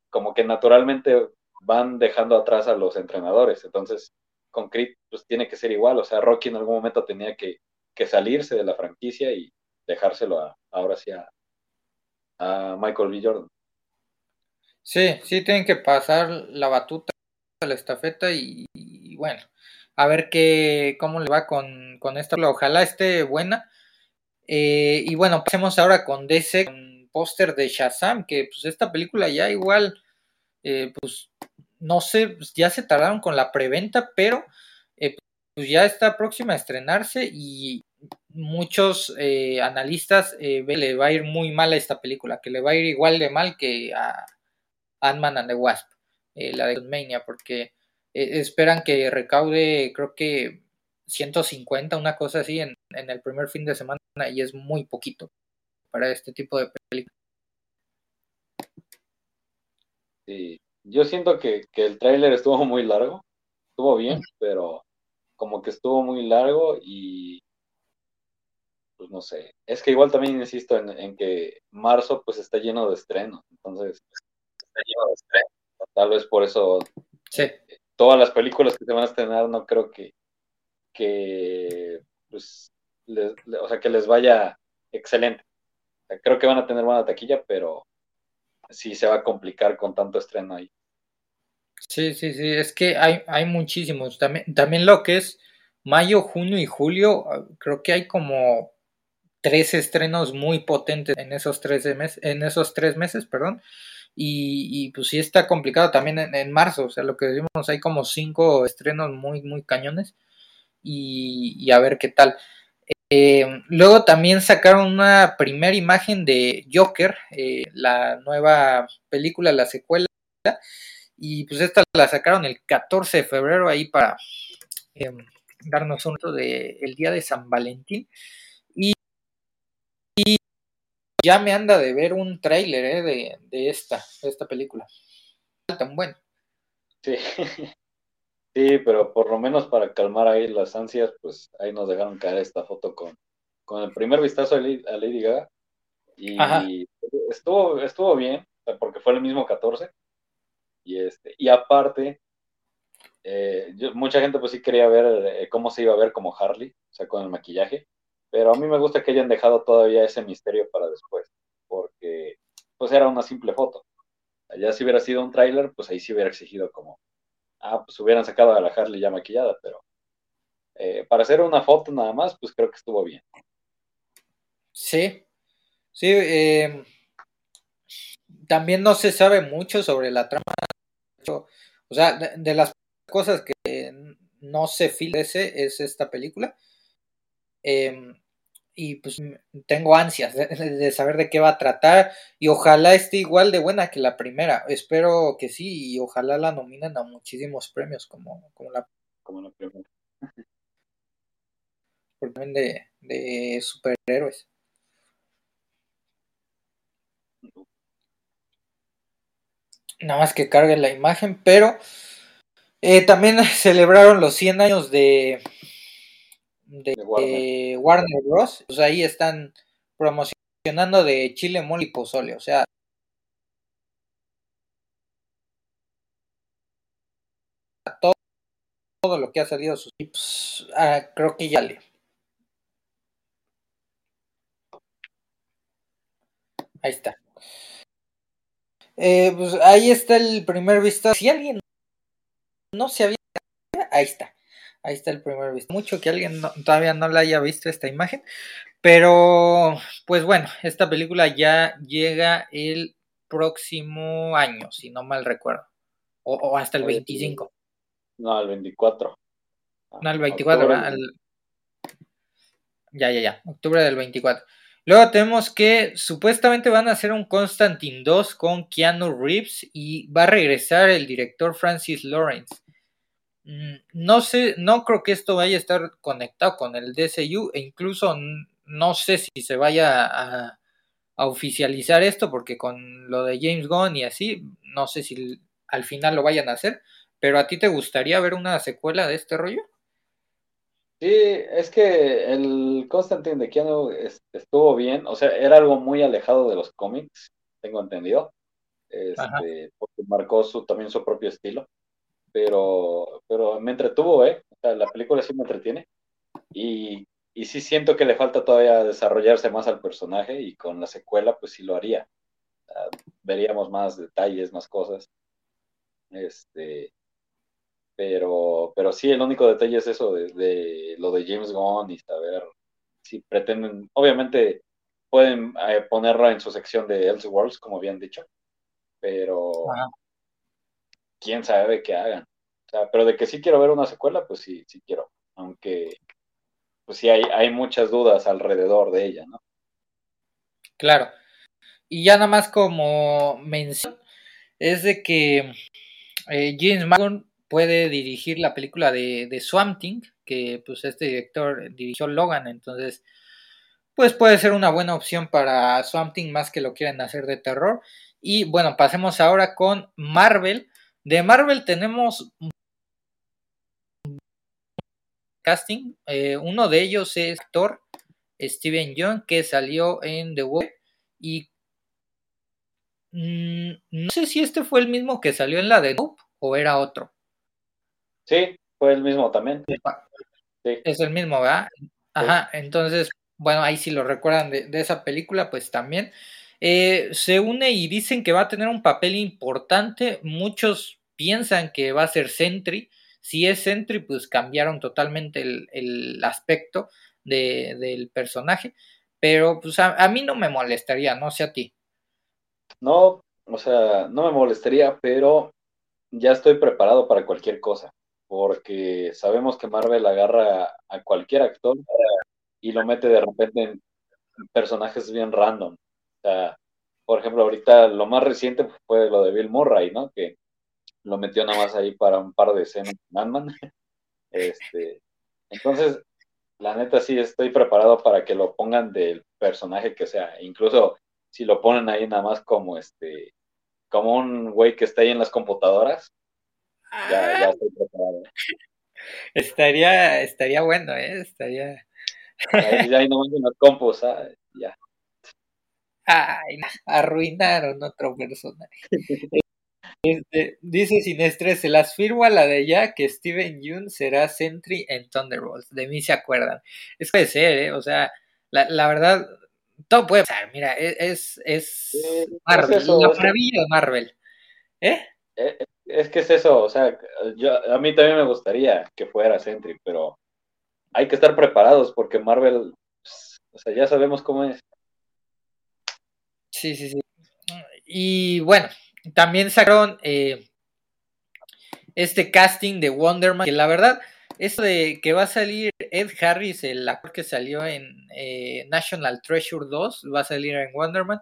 como que naturalmente van dejando atrás a los entrenadores. Entonces, con Creed, pues tiene que ser igual. O sea, Rocky en algún momento tenía que, que salirse de la franquicia y dejárselo a, ahora sí a, a Michael B. Jordan. Sí, sí, tienen que pasar la batuta, la estafeta y, bueno, a ver qué, cómo le va con, con esto. Ojalá esté buena. Eh, y bueno, pasemos ahora con DC, con póster de Shazam, que pues esta película ya igual, eh, pues no sé, pues, ya se tardaron con la preventa, pero eh, pues ya está próxima a estrenarse y muchos eh, analistas eh, le va a ir muy mal a esta película, que le va a ir igual de mal que a Ant-Man and the Wasp, eh, la de Mania, porque esperan que recaude, creo que 150, una cosa así, en, el primer fin de semana, y es muy poquito para este tipo de películas. Sí, yo siento que, que el tráiler estuvo muy largo, estuvo bien, pero como que estuvo muy largo y pues no sé. Es que igual también insisto en, que marzo pues está lleno de estrenos, entonces está lleno de estrenos. Tal vez por eso sí. todas las películas que se van a estrenar no creo que, que pues, o sea, que les vaya excelente. creo que van a tener buena taquilla, pero sí se va a complicar con tanto estreno ahí. Sí, sí, sí, es que hay, hay muchísimos. También, también lo que es mayo, junio y julio, ah, creo que hay como tres estrenos muy potentes en esos tres meses, en esos tres meses, perdón. Y, pues sí está complicado también en, marzo, o sea, lo que decimos, hay como cinco estrenos muy, muy cañones. Y, a ver qué tal. Eh, luego también sacaron una primera imagen de Joker, eh, la nueva película, la secuela. Y pues esta la sacaron el 14 de febrero ahí para em, darnos un de el día de San Valentín. Y, ya me anda de ver un tráiler eh, de, de, esta, de esta película. Tan bueno. Sí. [LAUGHS] sí, pero por lo menos para calmar ahí las ansias, pues ahí nos dejaron caer esta foto con, con el primer vistazo a Lady Gaga. Y estuvo, estuvo bien, porque fue el mismo 14 y, este, y aparte, eh, mucha gente pues sí quería ver eh, cómo se iba a ver como Harley, o sea, con el maquillaje, pero a mí me gusta que hayan dejado todavía ese misterio para después, porque pues era una simple foto. Ya si hubiera sido un tráiler, pues ahí sí hubiera exigido como, ah, pues hubieran sacado a la Harley ya maquillada, pero eh, para hacer una foto nada más, pues creo que estuvo bien. Sí, sí, también no se sabe mucho sobre la trama o sea, de, las cosas que no se filese es esta película. Em, y pues tengo ansias de, saber de qué va a tratar y ojalá esté igual de buena que la primera. Espero que sí y ojalá la nominen a muchísimos premios como, como la como la primera. De, de superhéroes. nada más que cargue la imagen, pero eh, también [LAUGHS] celebraron los 100 años de, de, Warner. Bros. Sea, ahí están promocionando de chile, mole y pozole, o sea, todo, todo lo que ha salido sus tips, ah, creo que ya le. Ahí está. Eh, pues ahí está el primer vistazo. Si alguien no se había. Ahí está. Ahí está el primer vistazo. Mucho que alguien todavía no la haya visto esta imagen. Pero, pues bueno, esta película ya llega el próximo año, si no mal recuerdo. O, hasta el 25. No, el 24. No, el 24, Ya, ya, ya. Octubre del 24. Luego tenemos que supuestamente van a hacer un Constantine 2 con Keanu Reeves y va a regresar el director Francis Lawrence. Mm, no sé, no creo que esto vaya a estar conectado con el DCU e incluso no sé si se vaya a, oficializar esto porque con lo de James Gunn y así, no sé si al final lo vayan a hacer, pero a ti te gustaría ver una secuela de este rollo? Sí, es que el Constantine de Keanu estuvo bien, o sea, era algo muy alejado de los cómics, tengo entendido, este, porque marcó su, también su propio estilo, pero, pero me entretuvo, ¿eh? O sea, la película sí me entretiene y, y sí siento que le falta todavía desarrollarse más al personaje y con la secuela pues sí lo haría. veríamos más detalles, más cosas. Este, pero, pero sí, el único detalle es eso de, lo de James Gunn y saber si pretenden, obviamente pueden eh, ponerlo en su sección de Elseworlds, como habían dicho, pero quién sabe qué hagan. O sea, pero de que sí quiero ver una secuela, pues sí, sí quiero, aunque pues sí hay, hay muchas dudas alrededor de ella, ¿no? Claro. Y ya nada más como mención, es de que eh, James Gunn puede dirigir la película de, de Swamp que pues este director dirigió Logan, entonces pues puede ser una buena opción para Swamp Thing más que lo quieran hacer de terror. Y bueno, pasemos ahora con Marvel. De Marvel tenemos casting. Eh, uno de ellos es actor Steven Young, que salió en The Web. Y mm, no sé si este fue el mismo que salió en la de Nope o era otro. Sí, fue el mismo también. Es el mismo, ¿verdad? Ajá, entonces, bueno, ahí si lo recuerdan de, esa película, pues también. Eh, se une y dicen que va a tener un papel importante. Muchos piensan que va a ser Sentry. Si es Sentry, pues cambiaron totalmente el, aspecto del personaje. Pero pues a, mí no me molestaría, no sé a ti. No, o sea, no me molestaría, pero ya estoy preparado para cualquier cosa. Porque sabemos que Marvel agarra a cualquier actor y lo mete de repente en personajes bien random. O sea, por ejemplo, ahorita lo más reciente fue lo de Bill Murray, ¿no? Que lo metió nada más ahí para un par de escenas en Ant-Man. [LAUGHS] Este, entonces, la neta sí estoy preparado para que lo pongan del personaje que sea. Incluso si lo ponen ahí nada más como este, como un güey que está ahí en las computadoras, ya, ya estoy preparado. Estaría, estaría bueno, ¿eh? Estaría. Ahí, ahí nomás en las compus, ¿ah? ya. Ay, arruinaron otro personaje. Este, dice sin estrés, se las firmo a la de ya que Steven Yeun será Sentry en Thunderbolts. De mí se acuerdan. Es puede ser, ¿eh? O sea, la, la verdad, todo puede pasar. Mira, e, es, es, Marvel, la maravilla de Marvel. ¿Eh? ¿eh? Es que es eso, o sea, yo, a mí también me gustaría que fuera Sentry, pero hay que estar preparados porque Marvel, o sea, ya sabemos cómo es. Sí, sí, sí. Y bueno, también sacaron eh, este casting de Wonderman, que la verdad, esto de que va a salir Ed Harris, el actor que salió en eh, National Treasure 2, va a salir en Wonderman.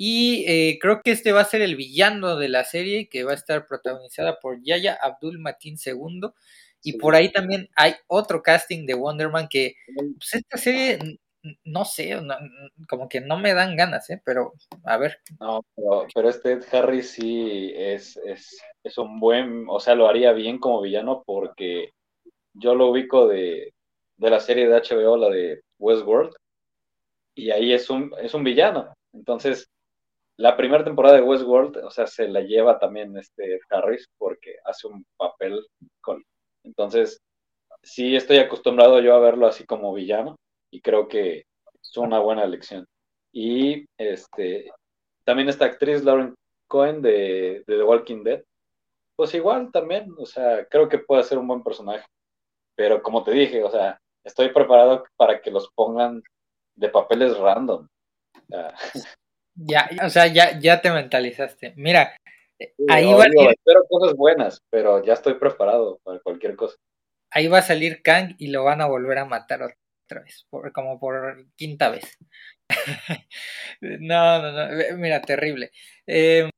Y eh, creo que este va a ser el villano de la serie, que va a estar protagonizada por Yaya Abdul Matin II. Y por ahí también hay otro casting de Wonderman que pues esta serie no sé, como que no me dan ganas, ¿eh? pero a ver. No, pero, este Ed Harris sí es, es, es, un buen, o sea, lo haría bien como villano porque yo lo ubico de, de la serie de HBO, la de Westworld, y ahí es un, es un villano. Entonces, la primera temporada de Westworld, o sea, se la lleva también este Harris porque hace un papel con... Entonces, sí estoy acostumbrado yo a verlo así como villano y creo que es una buena elección. Y este también esta actriz Lauren Cohen de, The Walking Dead, pues igual también, o sea, creo que puede ser un buen personaje. Pero como te dije, o sea, estoy preparado para que los pongan de papeles random. [LAUGHS] Ya, o sea, ya, ya te mentalizaste. Mira, [LAUGHS] ahí va a salir... Espero cosas buenas, pero ya estoy preparado para cualquier cosa. Ahí va a salir Kang y lo van a volver a matar otra vez, como por quinta vez. [LAUGHS] no, no, no, mira, terrible. Em,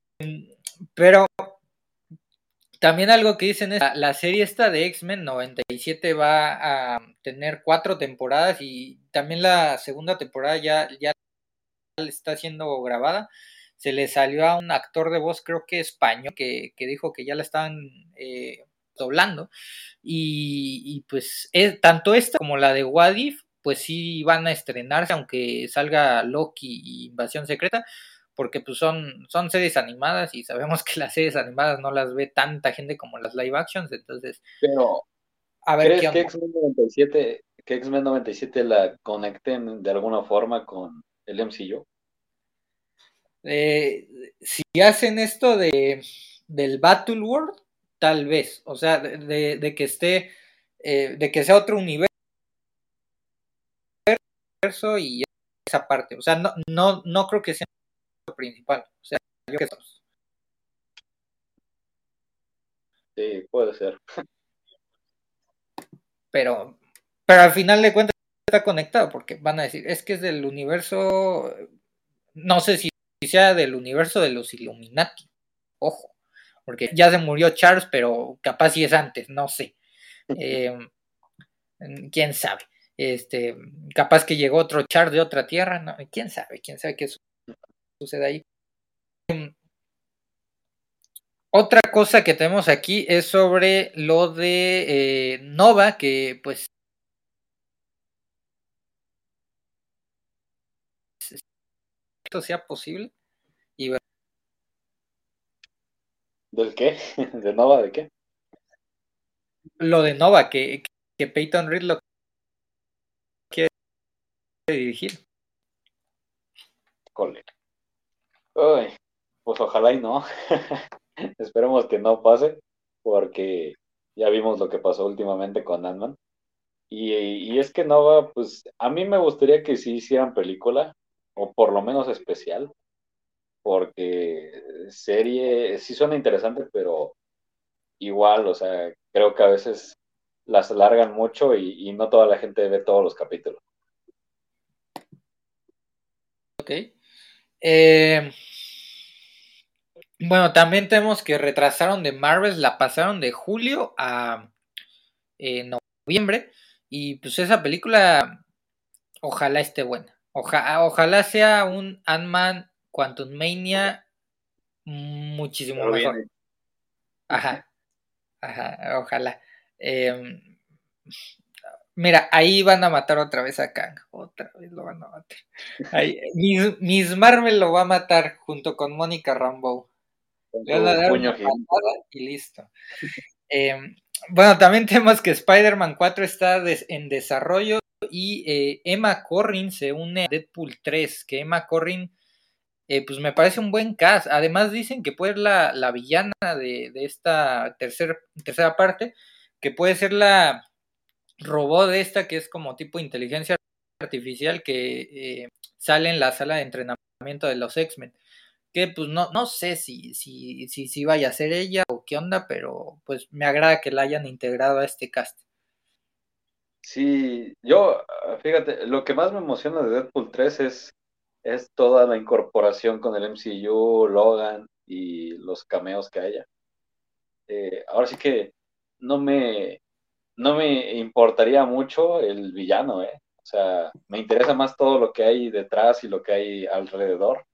pero también algo que dicen es, la, serie esta de X-Men 97 va a tener cuatro temporadas y también la segunda temporada ya, ya está siendo grabada. Se le salió a un actor de voz, creo que español, que, dijo que ya la estaban eh, doblando. Y, pues tanto esta como la de Wadif, pues sí van a estrenarse, aunque salga Loki y Invasión Secreta, porque pues son, son series animadas y sabemos [LAUGHS] que las series animadas no las ve tanta gente como las live actions, entonces... Pero, a ver, ¿crees que X-Men 97, que X-Men 97 la conecten de alguna forma con el MCU? Eh, si hacen esto de del Battle World, tal vez, o sea, de, que esté, eh, de que sea otro universo y esa parte, o sea, no, no, no creo que sea lo principal, o sea, yo que Sí, puede ser. Pero, pero al final de cuentas está conectado, porque van a decir, es que es del universo, no sé si sea del universo de los Illuminati, ojo, porque ya se murió Charles, pero capaz si es antes, no sé. [LAUGHS] Eh, quién sabe. Este, capaz que llegó otro Charles de otra tierra, no, quién sabe, quién sabe qué sucede ahí. Em, otra cosa que tenemos aquí es sobre lo de eh, Nova, que pues esto sea posible y ver. ¿Del qué? [LAUGHS] ¿De Nova de qué? Lo de Nova, que, que Peyton Reed lo quiere dirigir. Cole. pues ojalá y no. [LAUGHS] Esperemos que no pase, porque ya vimos lo que pasó últimamente con Ant-Man. Y, y, es que no va, pues a mí me gustaría que sí hicieran película, o por lo menos especial, porque serie sí suena interesante, pero igual, o sea, creo que a veces las alargan mucho y, no toda la gente ve todos los capítulos. Ok. Eh, bueno, también tenemos que retrasaron de Marvel, la pasaron de julio a eh, noviembre. Y pues esa película, ojalá esté buena. ojalá sea un Ant-Man Quantum Mania muchísimo mejor. Ajá. Ajá, ojalá. Em, mira, ahí van a matar otra vez a Kang. Otra vez lo van a matar. Ahí, Miss, Marvel lo va a matar junto con Mónica Rambeau. y listo. Em, bueno, también tenemos que Spider-Man 4 está en desarrollo y eh, Emma Corrin se une a Deadpool 3, que Emma Corrin eh, pues me parece un buen cast. Además dicen que puede ser la, villana de, esta tercera parte, que puede ser la robot de esta, que es como tipo inteligencia artificial que eh, sale en la sala de entrenamiento de los X-Men. Que pues no, no sé si, si, si, si vaya a ser ella o qué onda, pero pues me agrada que la hayan integrado a este cast. Sí, yo, fíjate, lo que más me emociona de Deadpool 3 es es toda la incorporación con el MCU, Logan y los cameos que haya. Eh, ahora sí que no me, no me importaría mucho el villano, ¿eh? O sea, me interesa más todo lo que hay detrás y lo que hay alrededor.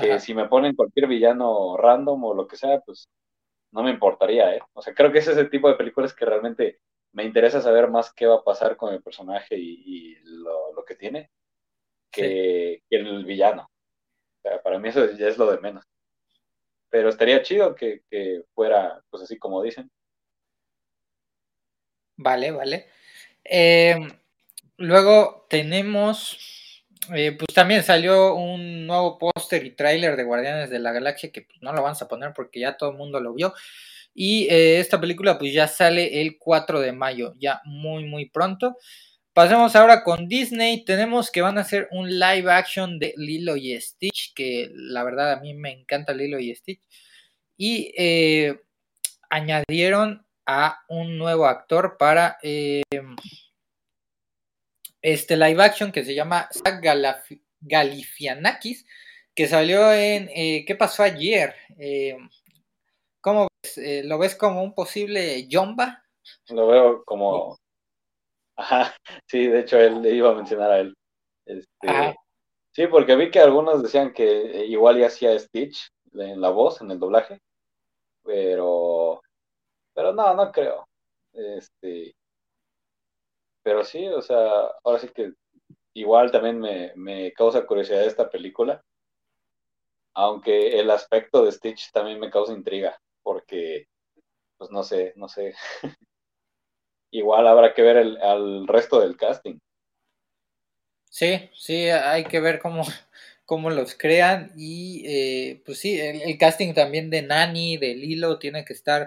Que si me ponen cualquier villano random o lo que sea, pues no me importaría, ¿eh? O sea, creo que es ese tipo de películas que realmente me interesa saber más qué va a pasar con el personaje y, lo, lo, que tiene que, el villano. para mí eso ya es lo de menos. Pero estaría chido que, fuera, pues así como dicen. Vale, vale. Eh, luego tenemos, eh, pues también salió un nuevo póster y tráiler de Guardianes de la Galaxia que pues, no lo vamos a poner porque ya todo el mundo lo vio. Y eh, esta película pues ya sale el 4 de mayo, ya muy muy pronto. Pasemos ahora con Disney. Tenemos que van a hacer un live action de Lilo y Stitch, que la verdad a mí me encanta Lilo y Stitch. Y eh, añadieron a un nuevo actor para eh, este live action que se llama Zach Galifianakis, que salió en eh, ¿Qué pasó ayer? ¿Cómo ves? ¿Lo ves como un posible Jomba? Lo veo como Ajá, sí, de hecho él le iba a mencionar a él. Este, sí, porque vi que algunos decían que igual ya hacía Stitch en la voz, en el doblaje, pero, pero no, no creo. Este, pero sí, o sea, ahora sí que igual también me, me causa curiosidad esta película, aunque el aspecto de Stitch también me causa intriga, porque, pues no sé, no sé. [LAUGHS] igual habrá que ver el, al resto del casting. Sí, sí, hay que ver cómo, [LAUGHS] cómo los crean y eh, pues sí, el, casting también de Nani, de Lilo, tiene que estar,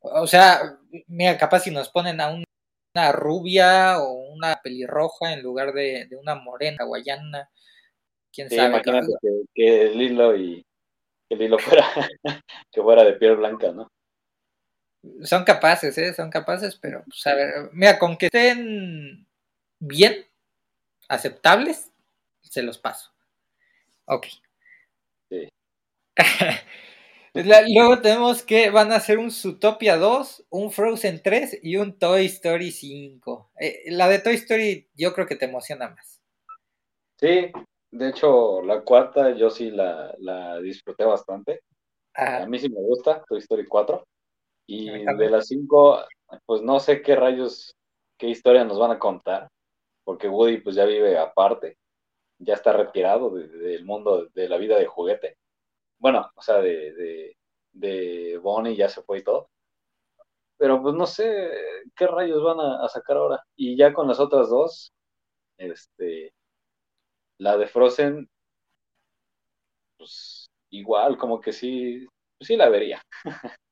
o sea, mira, capaz si nos ponen a una rubia o una pelirroja en lugar de, una morena guayana, quién sabe. Imagínate que, Lilo y que Lilo fuera, [LAUGHS] que fuera de piel blanca, ¿no? Son capaces, ¿eh? Son capaces, pero, pues, a ver, mira, con que estén bien, aceptables, se los paso. Ok. Sí. [LAUGHS] Luego tenemos que van a hacer un Zootopia 2, un Frozen 3 y un Toy Story 5. Eh, la de Toy Story yo creo que te emociona más. Sí, de hecho la cuarta yo sí la, la disfruté bastante. A mí sí me gusta, Toy Story 4. Y de las cinco, pues no sé qué rayos, qué historia nos van a contar, porque Woody pues ya vive aparte, ya está retirado del mundo de la vida de juguete. Bueno, o sea, de, de, de Bonnie ya se fue y todo. Pero pues no sé qué rayos van a, a sacar ahora. Y ya con las otras dos, este, la de Frozen, pues igual, como que sí, sí la vería. [LAUGHS]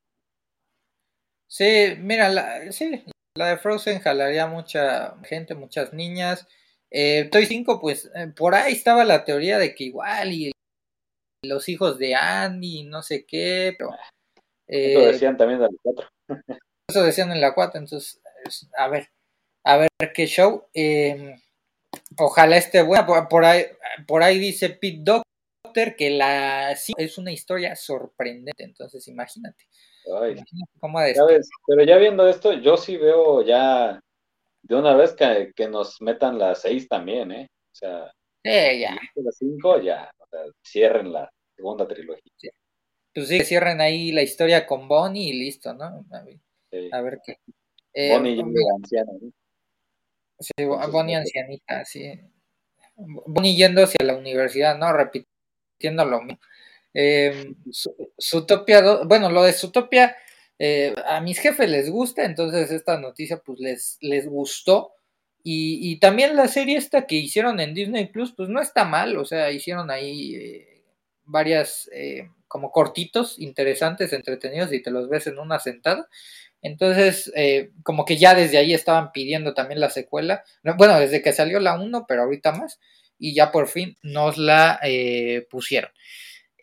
Sí, mira, la, sí, la de Frozen jalaría mucha gente, muchas niñas. Eh, Toy 5, pues eh, por ahí estaba la teoría de que igual y los hijos de Andy, no sé qué, pero... eso eh, decían también de la 4. [LAUGHS] Eso decían en la 4, entonces, a ver, a ver qué show. Em, ojalá esté buena, por, ahí, por ahí dice Pete Doctor que la es una historia sorprendente, entonces imagínate. Cómo pero ya viendo esto, yo sí veo ya de una vez que, nos metan las 6 también, ¿eh? O sea, ya. las 5 ya, cierren la segunda trilogía. Pues sí, cierren ahí la historia con Bonnie y listo, ¿no? A ver, qué. Eh, Bonnie ya anciana, ¿no? Sí, Bonnie ancianita, sí. Bonnie yendo hacia la universidad, ¿no? Repitiendo lo mismo. Eh, bueno, lo de Zootopia, eh, a mis jefes les gusta, entonces esta noticia pues les, les gustó. Y, y, también la serie esta que hicieron en Disney Plus, pues no está mal, o sea, hicieron ahí eh, varias eh, como cortitos, interesantes, entretenidos y te los ves en una sentada. Entonces, eh, como que ya desde ahí estaban pidiendo también la secuela. Bueno, desde que salió la 1, pero ahorita más. Y ya por fin nos la eh, pusieron.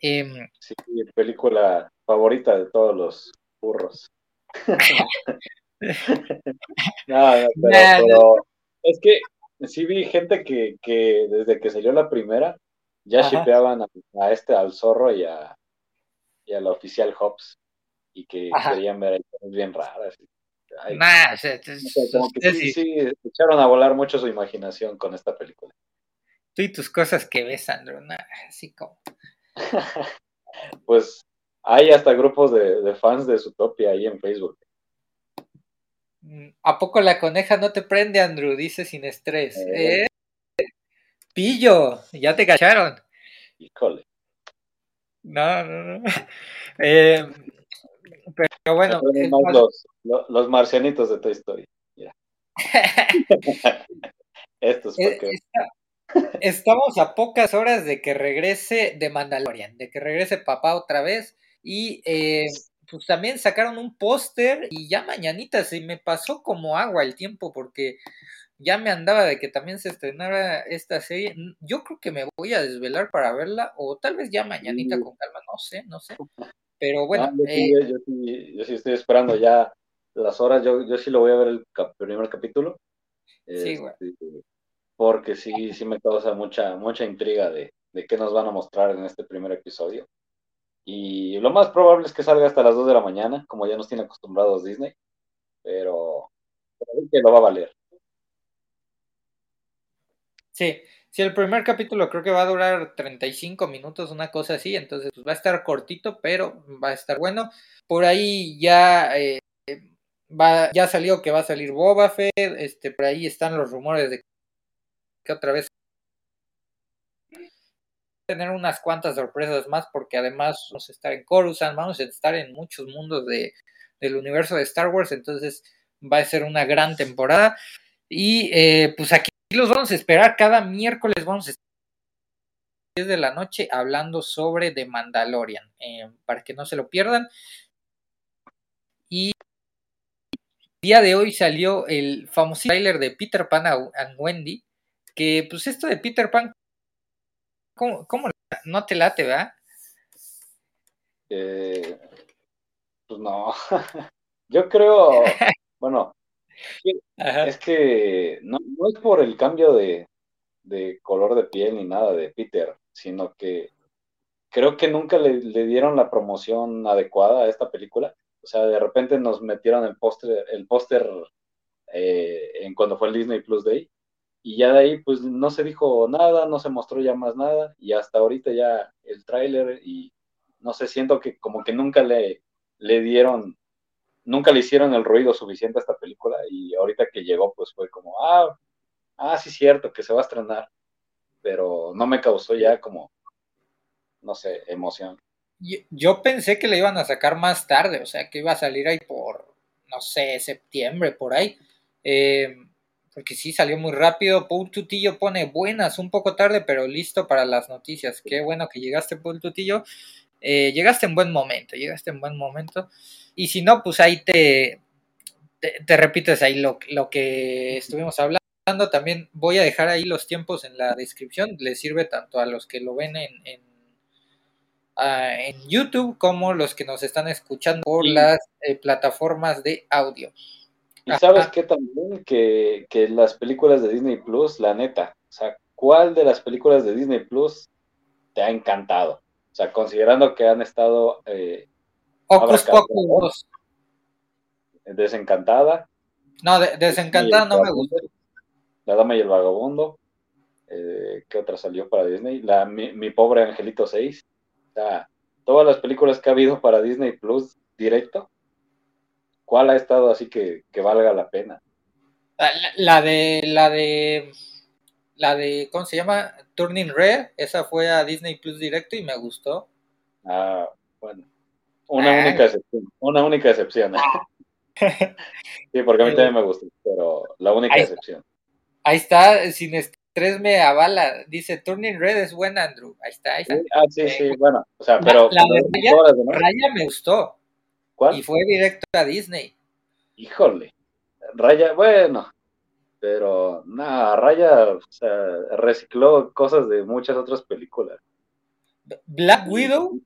Em, sí, película favorita de todos los burros. [LAUGHS] no, pero, es que sí vi gente que, que desde que salió la primera ya shipeaban a, este, al zorro y a, y a la oficial Hobbs y que querían ver cosas bien raras. nah, sí, sí, echaron a volar mucho su imaginación con esta película. Tú y tus cosas que ves, Andrew, así como. [LAUGHS] pues hay hasta grupos de, fans de Zootopia ahí en Facebook. ¿A poco la coneja no te prende, Andrew? Dice sin estrés. Eh. ¿Eh? Pillo, ya te cacharon. Híjole. No, no, no. [LAUGHS] Eh, pero bueno. los, marcianitos de Toy Story. [LAUGHS] Estos eh, estamos a pocas horas de que regrese de Mandalorian, de que regrese papá otra vez. Y eh, pues también sacaron un póster y ya mañanita se me pasó como agua el tiempo porque ya me andaba de que también se estrenara esta serie. Yo creo que me voy a desvelar para verla o tal vez ya mañanita con calma, no sé, no sé. Pero bueno. Eh, yo, sí, estoy esperando ya las horas. Yo, yo sí lo voy a ver el primer capítulo. Sí, este, Porque sí, sí me causa mucha, mucha intriga de, de qué nos van a mostrar en este primer episodio. Y lo más probable es que salga hasta las 2 de la mañana, como ya nos tiene acostumbrados Disney. Pero, pero que lo va a valer. Sí, si el primer capítulo creo que va a durar 35 minutos, una cosa así, entonces pues, va a estar cortito, pero va a estar bueno. Por ahí ya eh, va, ya salió que va a salir Boba Fett, este, por ahí están los rumores de que otra vez tener unas cuantas sorpresas más porque además vamos a estar en Coruscant, vamos a estar en muchos mundos de, del universo de Star Wars, entonces va a ser una gran temporada. Y eh, pues aquí los vamos a esperar cada miércoles, vamos a estar 10 de la noche hablando sobre The Mandalorian, eh, para que no se lo pierdan. Y el día de hoy salió el famoso trailer de Peter Pan and Wendy, que pues esto de Peter Pan, ¿cómo, no te late, verdad? Eh, pues no, [LAUGHS] yo creo, [LAUGHS] bueno, es que no, es por el cambio de, color de piel ni nada de Peter, sino que creo que nunca le, dieron la promoción adecuada a esta película. O sea, de repente nos metieron el póster, el póster eh, en cuando fue el Disney Plus Day, y ya de ahí pues no se dijo nada, no se mostró ya más nada, y hasta ahorita ya el tráiler, y no sé, siento que como que nunca le, le dieron nunca le hicieron el ruido suficiente a esta película y ahorita que llegó pues fue como, ah, ah, sí cierto, que se va a estrenar, pero no me causó ya como, no sé, emoción. Yo pensé que le iban a sacar más tarde, o sea, que iba a salir ahí por, no sé, septiembre, por ahí. Eh, porque sí salió muy rápido. Paul Tutillo pone buenas, un poco tarde, pero listo para las noticias. Qué bueno que llegaste, Paul Tutillo. eh, llegaste en buen momento, llegaste en buen momento. Y si no, pues ahí te, te, repites ahí lo, lo, que estuvimos hablando. También voy a dejar ahí los tiempos en la descripción. Les sirve tanto a los que lo ven en, en, en YouTube como los que nos están escuchando por las eh, plataformas de audio. Y sabes que también que, que las películas de Disney Plus, la neta, o sea, ¿cuál de las películas de Disney Plus te ha encantado? O sea, considerando que han estado... Eh, Ocus Pocus Desencantada. No, Desencantada no me gustó. La Dama y el Vagabundo. Eh, ¿Qué otra salió para Disney? La, mi, Pobre Angelito 6. O sea, todas las películas que ha habido para Disney Plus directo, ¿cuál ha estado así que, valga la pena? La, de, la de, la de, ¿cómo se llama? Turning Red, esa fue a Disney Plus directo y me gustó. Ah, bueno. Una ah. única excepción, una única excepción. [LAUGHS] sí, porque a mí también me gusta, pero la única excepción. Ahí está, sin estrés me avala. Dice Turning Red es buena, Andrew. Ahí está, ahí está. ah, sí, sí, bueno. O sea, pero. La, Raya, me gustó. ¿Cuál? Y fue directo a Disney. Híjole. Raya, bueno. Pero, nada, Raya o sea, recicló cosas de muchas otras películas. Black Widow.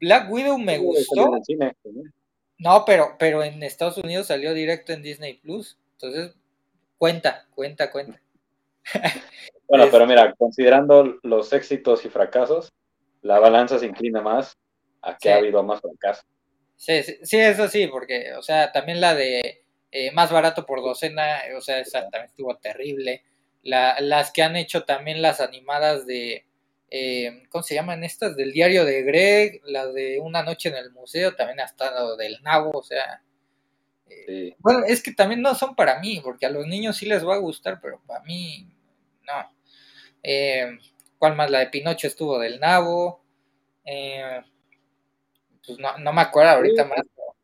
Black Widow me gustó. No, pero, pero en Estados Unidos salió directo en Disney Plus. Entonces, cuenta, cuenta, cuenta. [LAUGHS] bueno, pero mira, considerando los éxitos y fracasos, la balanza se inclina más a que ha habido más fracasos. Sí, sí, eso sí, porque, o sea, también la de eh, más barato por docena, o sea, esa también estuvo terrible. La, las que han hecho también las animadas de eh, ¿cómo se llaman estas? Del diario de Greg, la de Una noche en el museo, también ha estado del Nabo, o sea... Eh, bueno, es que también no son para mí, porque a los niños sí les va a gustar, pero para mí no. Eh, ¿Cuál más? La de Pinocho estuvo del Nabo. Eh, pues no, no me acuerdo ahorita más.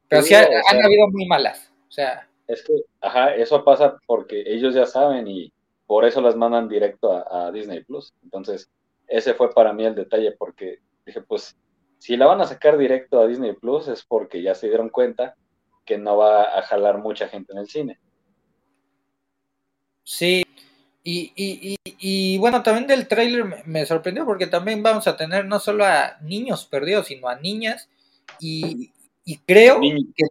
Pero sí, han, habido muy malas. O sea. Es que, ajá, eso pasa porque ellos ya saben y por eso las mandan directo a Disney Plus. Entonces, ese fue para mí el detalle, porque dije, pues, si la van a sacar directo a Disney Plus es porque ya se dieron cuenta que no va a jalar mucha gente en el cine. Sí, y, y, y, bueno, también del tráiler me, sorprendió porque también vamos a tener no solo a niños perdidos, sino a niñas. Y, creo que...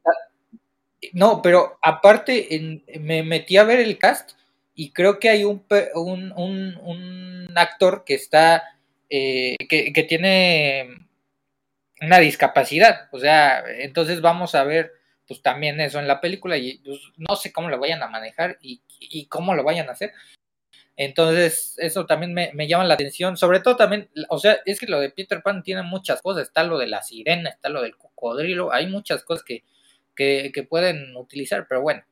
No, pero aparte en, me metí a ver el cast y creo que hay un, un, un, actor que está, eh, que, que, tiene una discapacidad, o sea, entonces vamos a ver pues también eso en la película y pues, no sé cómo lo vayan a manejar y, y, cómo lo vayan a hacer. Entonces, eso también me, me, llama la atención, sobre todo también, o sea, es que lo de Peter Pan tiene muchas cosas, está lo de la sirena, está lo del cocodrilo, hay muchas cosas que, que, que pueden utilizar, pero bueno,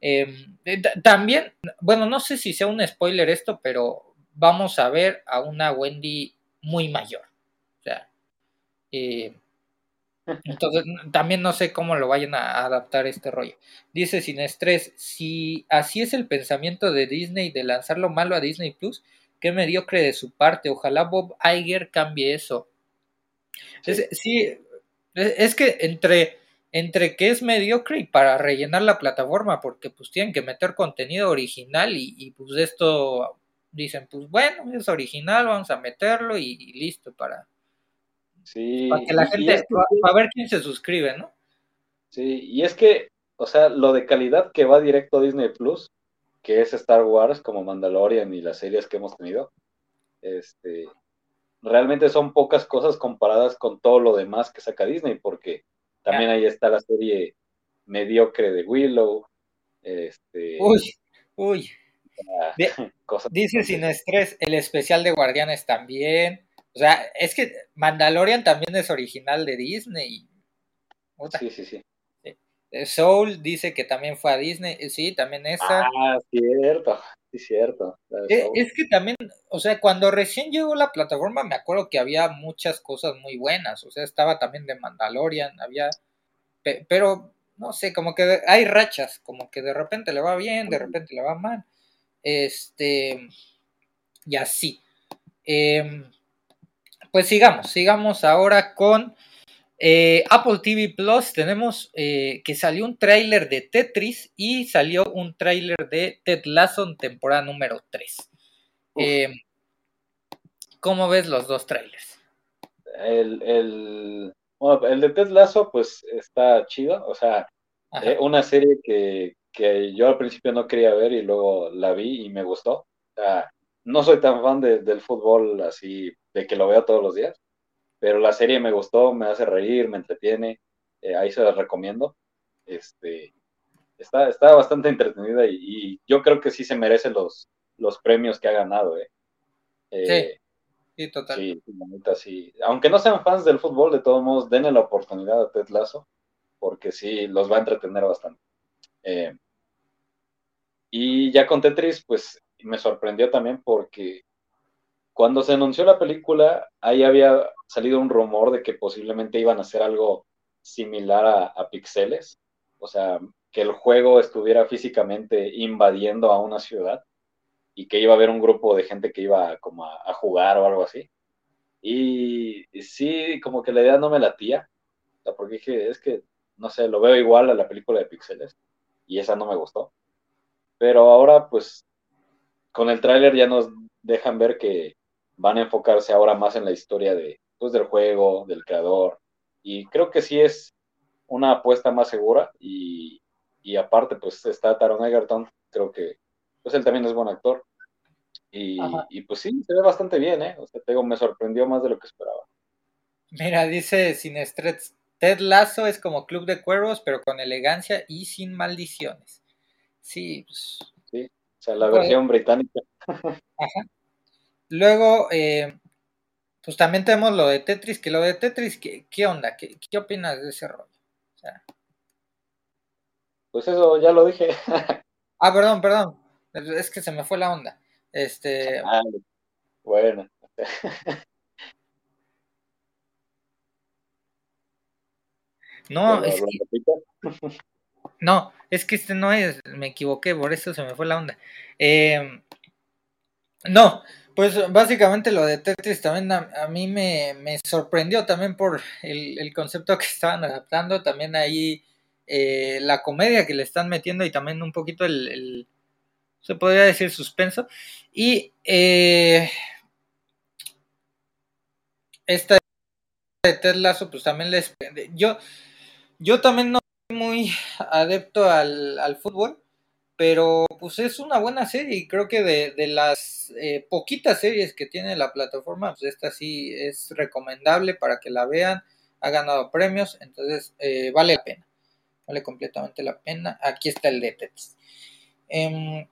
Em, eh, también, bueno, no sé si sea un spoiler esto, pero vamos a ver a una Wendy muy mayor. O sea, eh, entonces también no sé cómo lo vayan a adaptar este rollo. Dice sin estrés, si así es el pensamiento de Disney de lanzar lo malo a Disney Plus, qué mediocre de su parte. Ojalá Bob Iger cambie eso. sí es que entre entre que es mediocre y para rellenar la plataforma, porque pues tienen que meter contenido original y, pues esto dicen, pues bueno, es original, vamos a meterlo y, listo para, sí, para que la gente, para, ver quién se suscribe, ¿no? Sí, y es que, o sea, lo de calidad que va directo a Disney Plus, que es Star Wars como Mandalorian y las series que hemos tenido, este, realmente son pocas cosas comparadas con todo lo demás que saca Disney, porque también ahí está la serie mediocre de Willow. Este, uy, uy. [LAUGHS] dice sin estrés, el especial de Guardianes también. O sea, es que Mandalorian también es original de Disney. Sí, sí, sí. Eh, Soul dice que también fue a Disney. Eh, sí, también esa. Ah, cierto. Sí, cierto. Eh, es, que también, o sea, cuando recién llegó la plataforma, me acuerdo que había muchas cosas muy buenas. O sea, estaba también de Mandalorian, había. Pero, no sé, como que hay rachas, como que de repente le va bien, de repente le va mal. Este. Y así. Em, pues sigamos, sigamos ahora con eh, Apple TV Plus. Tenemos eh, que salió un tráiler de Tetris y salió un tráiler de Ted Lasso temporada número 3. Eh, ¿Cómo ves los dos trailers? El, el, el de Ted Lasso pues está chido, o sea, una serie que, que yo al principio no quería ver y luego la vi y me gustó. O sea, no soy tan fan del fútbol así, de que lo veo todos los días, pero la serie me gustó, me hace reír, me entretiene, eh, ahí se las recomiendo. Este, está, está bastante entretenida y, yo creo que sí se merece los, los premios que ha ganado. Eh. Eh, sí, sí, total. Sí, Aunque no sean fans del fútbol, de todos modos, denle la oportunidad a Ted Lasso, porque sí, los va a entretener bastante. y ya con Tetris, pues me sorprendió también porque cuando se anunció la película, ahí había salido un rumor de que posiblemente iban a hacer algo similar a, Pixeles, o sea, que el juego estuviera físicamente invadiendo a una ciudad y que iba a haber un grupo de gente que iba como a, jugar o algo así. Y, sí, como que la idea no me latía, porque dije, es que, no sé, lo veo igual a la película de Pixeles y esa no me gustó. Pero ahora, pues, con el tráiler ya nos dejan ver que van a enfocarse ahora más en la historia de, pues, del juego, del creador. Y creo que sí es una apuesta más segura. Y, aparte, pues está Taron Egerton, creo que pues él también es buen actor. Y, pues sí, se ve bastante bien, ¿eh? O sea, te digo, me sorprendió más de lo que esperaba. Mira, dice Sin Estrés, Ted Lasso es como Club de Cuervos, pero con elegancia y sin maldiciones. Sí, pues o sea, la versión británica. Ajá. Luego, eh, pues también tenemos lo de Tetris, que lo de Tetris, ¿qué, qué onda? ¿Qué, ¿Qué, opinas de ese rollo? O sea, pues eso ya lo dije. [LAUGHS] ah, perdón, perdón. Es que se me fue la onda. Este. Ah, bueno. no, es que... [LAUGHS] No, es que este no es, me equivoqué, por eso se me fue la onda. Em, no, pues básicamente lo de Tetris también a, mí me, sorprendió también por el, concepto que estaban adaptando, también ahí eh, la comedia que le están metiendo y también un poquito el, se podría decir suspenso. Y eh, esta de Ted Lasso, pues también les... Yo, yo también no muy adepto al, fútbol, pero pues es una buena serie y creo que de, las eh, poquitas series que tiene la plataforma, pues esta sí es recomendable para que la vean, ha ganado premios, entonces eh, vale la pena, vale completamente la pena. Aquí está el de Tetris. Em,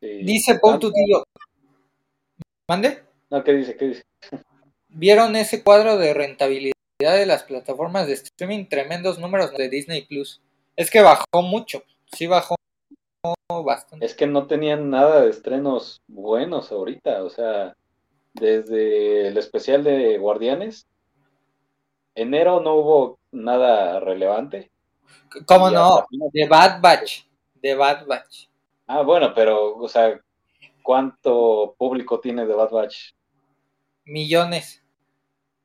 dice Paul Tutillo, ¿mande? No, ¿qué dice? ¿Qué dice? ¿Vieron ese cuadro de rentabilidad? De las plataformas de streaming tremendos números de Disney Plus. Es que bajó mucho, sí bajó bastante. Es que no tenían nada de estrenos buenos ahorita, o sea, desde el especial de Guardianes, enero no hubo nada relevante. ¿Cómo no? De Bad Batch, de Bad Batch. Ah, bueno, pero, o sea, ¿cuánto público tiene de Bad Batch? Millones.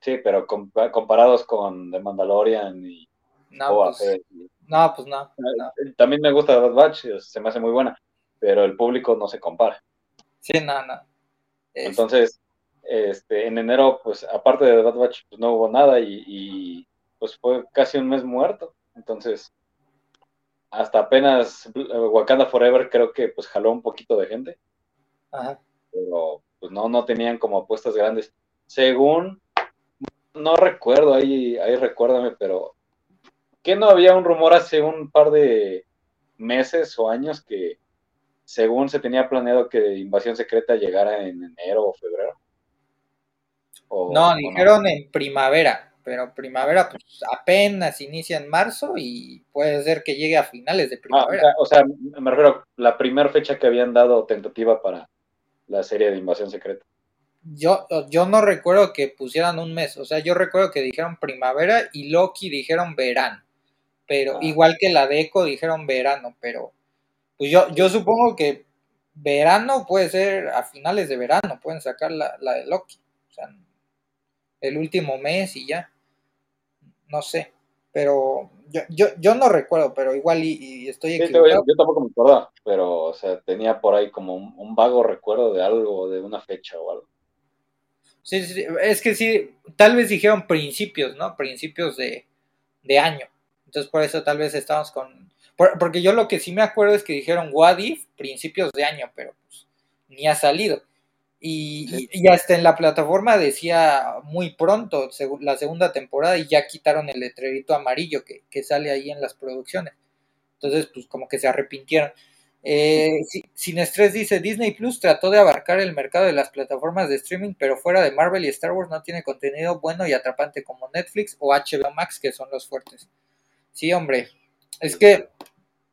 Sí, pero comparados con The Mandalorian y no, pues, no, pues no, eh, También me gusta Bad Batch, se me hace muy buena, pero el público no se compara. Sí, no, no. Entonces, este, en enero, pues aparte de Bad Batch, pues no hubo nada y, pues fue casi un mes muerto. Entonces, hasta apenas Wakanda Forever creo que pues jaló un poquito de gente. Ajá. Pero pues no, no tenían como apuestas grandes. Según no recuerdo, ahí, ahí recuérdame, pero que no había un rumor hace un par de meses o años que según se tenía planeado que Invasión Secreta llegara en enero o febrero? no, dijeron en primavera, pero primavera pues apenas inicia en marzo y puede ser que llegue a finales de ah, primavera. o, sea, me refiero la primera fecha que habían dado tentativa para la serie de Invasión Secreta yo, yo no recuerdo que pusieran un mes, o sea, yo recuerdo que dijeron primavera y Loki dijeron verano, pero ah. igual que la de dijeron verano, pero pues yo, yo supongo que verano puede ser a finales de verano, pueden sacar la, de Loki. O sea, el último mes y ya. No sé, pero yo, yo, yo no recuerdo, pero igual y, estoy equivocado. yo, tampoco me acuerdo, pero o sea, tenía por ahí como un, vago recuerdo de algo, de una fecha o algo. Sí, sí, es que sí, tal vez dijeron principios, ¿no? Principios de, de año. Entonces por eso tal vez estamos con... porque yo lo que sí me acuerdo es que dijeron What If principios de año, pero pues ni ha salido. Y, hasta en la plataforma decía muy pronto la segunda temporada y ya quitaron el letrerito amarillo que, sale ahí en las producciones. Entonces, pues como que se arrepintieron. Eh, sin estrés dice, Disney Plus trató de abarcar el mercado de las plataformas de streaming, pero fuera de Marvel y Star Wars no tiene contenido bueno y atrapante como Netflix o HBO Max, que son los fuertes. Sí, hombre. Es que,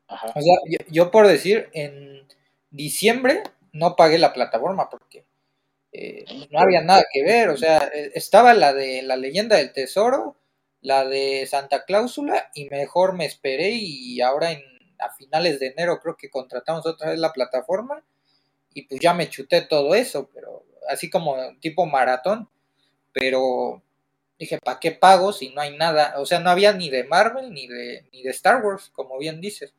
o sea, yo por decir, en diciembre no pagué la plataforma porque eh, no había nada que ver, o sea, eh, estaba la de la leyenda del tesoro, la de Santa Cláusula y mejor me esperé y ahora en, a finales de enero creo que contratamos otra vez la plataforma y pues ya me chuté todo eso, pero así como tipo maratón, pero dije, ¿para qué pago si no hay nada? O sea, no había ni de Marvel ni de, ni de Star Wars, como bien dices.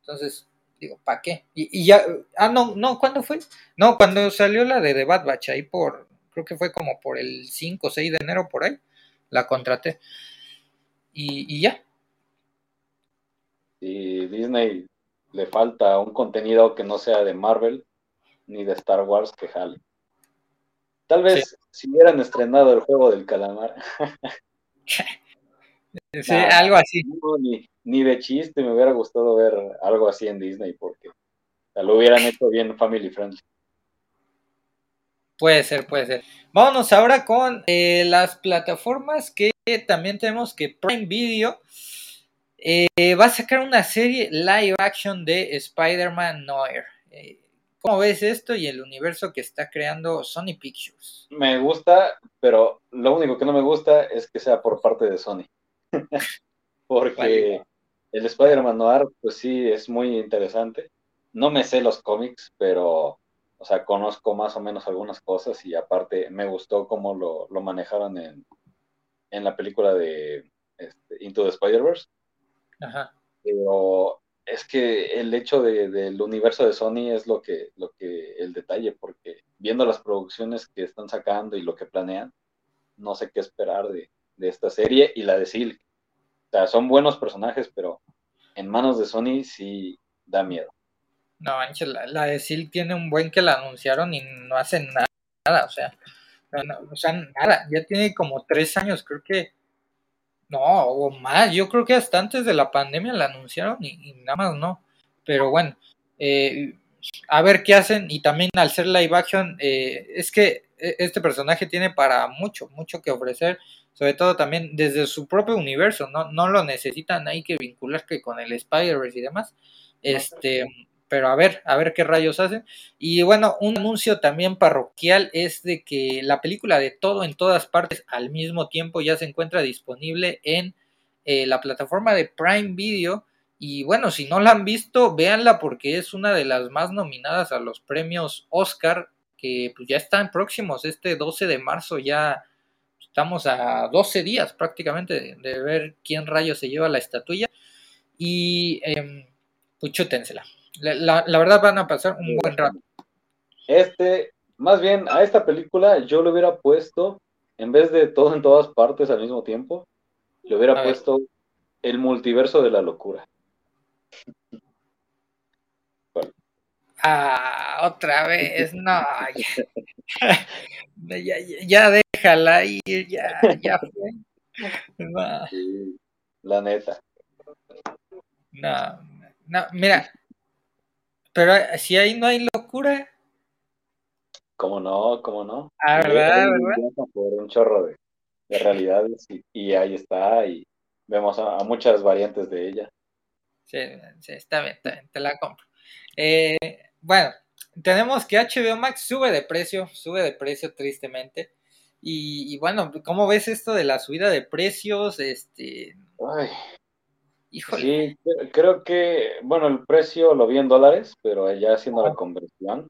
Entonces, digo, ¿para qué? Y, ya, ah, no, no, ¿cuándo fue? No, cuando salió la de The Bad Batch, ahí por, creo que fue como por el 5 o 6 de enero, por ahí, la contraté. Y, ya. Y Disney le falta un contenido que no sea de Marvel ni de Star Wars que jale. Tal vez si hubieran estrenado el juego del calamar. [LAUGHS] sí, algo así ni de chiste me hubiera gustado ver algo así en Disney porque lo hubieran hecho bien family friendly. Puede ser, puede ser. Vámonos ahora con eh, las plataformas que también tenemos que Prime Video eh, va a sacar una serie live action de Spider-Man Noir. Eh, ¿Cómo ves esto y el universo que está creando Sony Pictures? Me gusta, pero lo único que no me gusta es que sea por parte de Sony. [LAUGHS] Porque el Spider-Man Noir, pues sí, es muy interesante. No me sé los cómics, pero, o sea, conozco más o menos algunas cosas y aparte me gustó cómo lo, manejaron en, la película de este, Into the Spider-Verse. Ajá. Pero es que el hecho del universo de Sony es lo que, lo que, el detalle, porque viendo las producciones que están sacando y lo que planean, no sé qué esperar de, de esta serie y la de Silk o sea, son buenos personajes, pero en manos de Sony sí da miedo. No, la, de Silk tiene un buen que la anunciaron y no hacen nada, o sea, o sea, nada, ya tiene como tres años, creo que, no, o más, yo creo que hasta antes de la pandemia la anunciaron y, nada más no, pero bueno, eh, a ver qué hacen y también al ser live action, eh, es que e, este personaje tiene para mucho, mucho que ofrecer sobre todo también desde su propio universo, no, no lo necesitan ahí que vincular que con el Spider-Verse y demás. Este, pero a ver, a ver qué rayos hacen. Y bueno, un anuncio también parroquial es de que la película de todo en todas partes al mismo tiempo ya se encuentra disponible en eh, la plataforma de Prime Video. Y bueno, si no la han visto, véanla porque es una de las más nominadas a los premios Oscar, que pues ya están próximos, este 12 de marzo ya Estamos a 12 días prácticamente de, ver quién rayo se lleva la estatuilla. Y eh, pues chútensela. La, verdad van a pasar un buen rato. Este, más bien, a esta película yo le hubiera puesto, en vez de todo en todas partes al mismo tiempo, le hubiera puesto el multiverso de la locura. Ah, otra vez, no. Ya, [LAUGHS] ya, déjala ir, ya, ya fue. la neta. No, no, mira. Pero si ahí no hay locura. ¿Cómo no? ¿Cómo no? Ah, ¿verdad? ¿verdad? Por un chorro de, realidades y, ahí está y vemos a, muchas variantes de ella. Sí, sí, está bien, está bien, te la compro. Eh, bueno, tenemos que HBO Max sube de precio, sube de precio tristemente. Y, bueno, ¿cómo ves esto de la subida de precios? Este. Ay. Híjole. Sí, creo que, bueno, el precio lo vi en dólares, pero ya haciendo la conversión,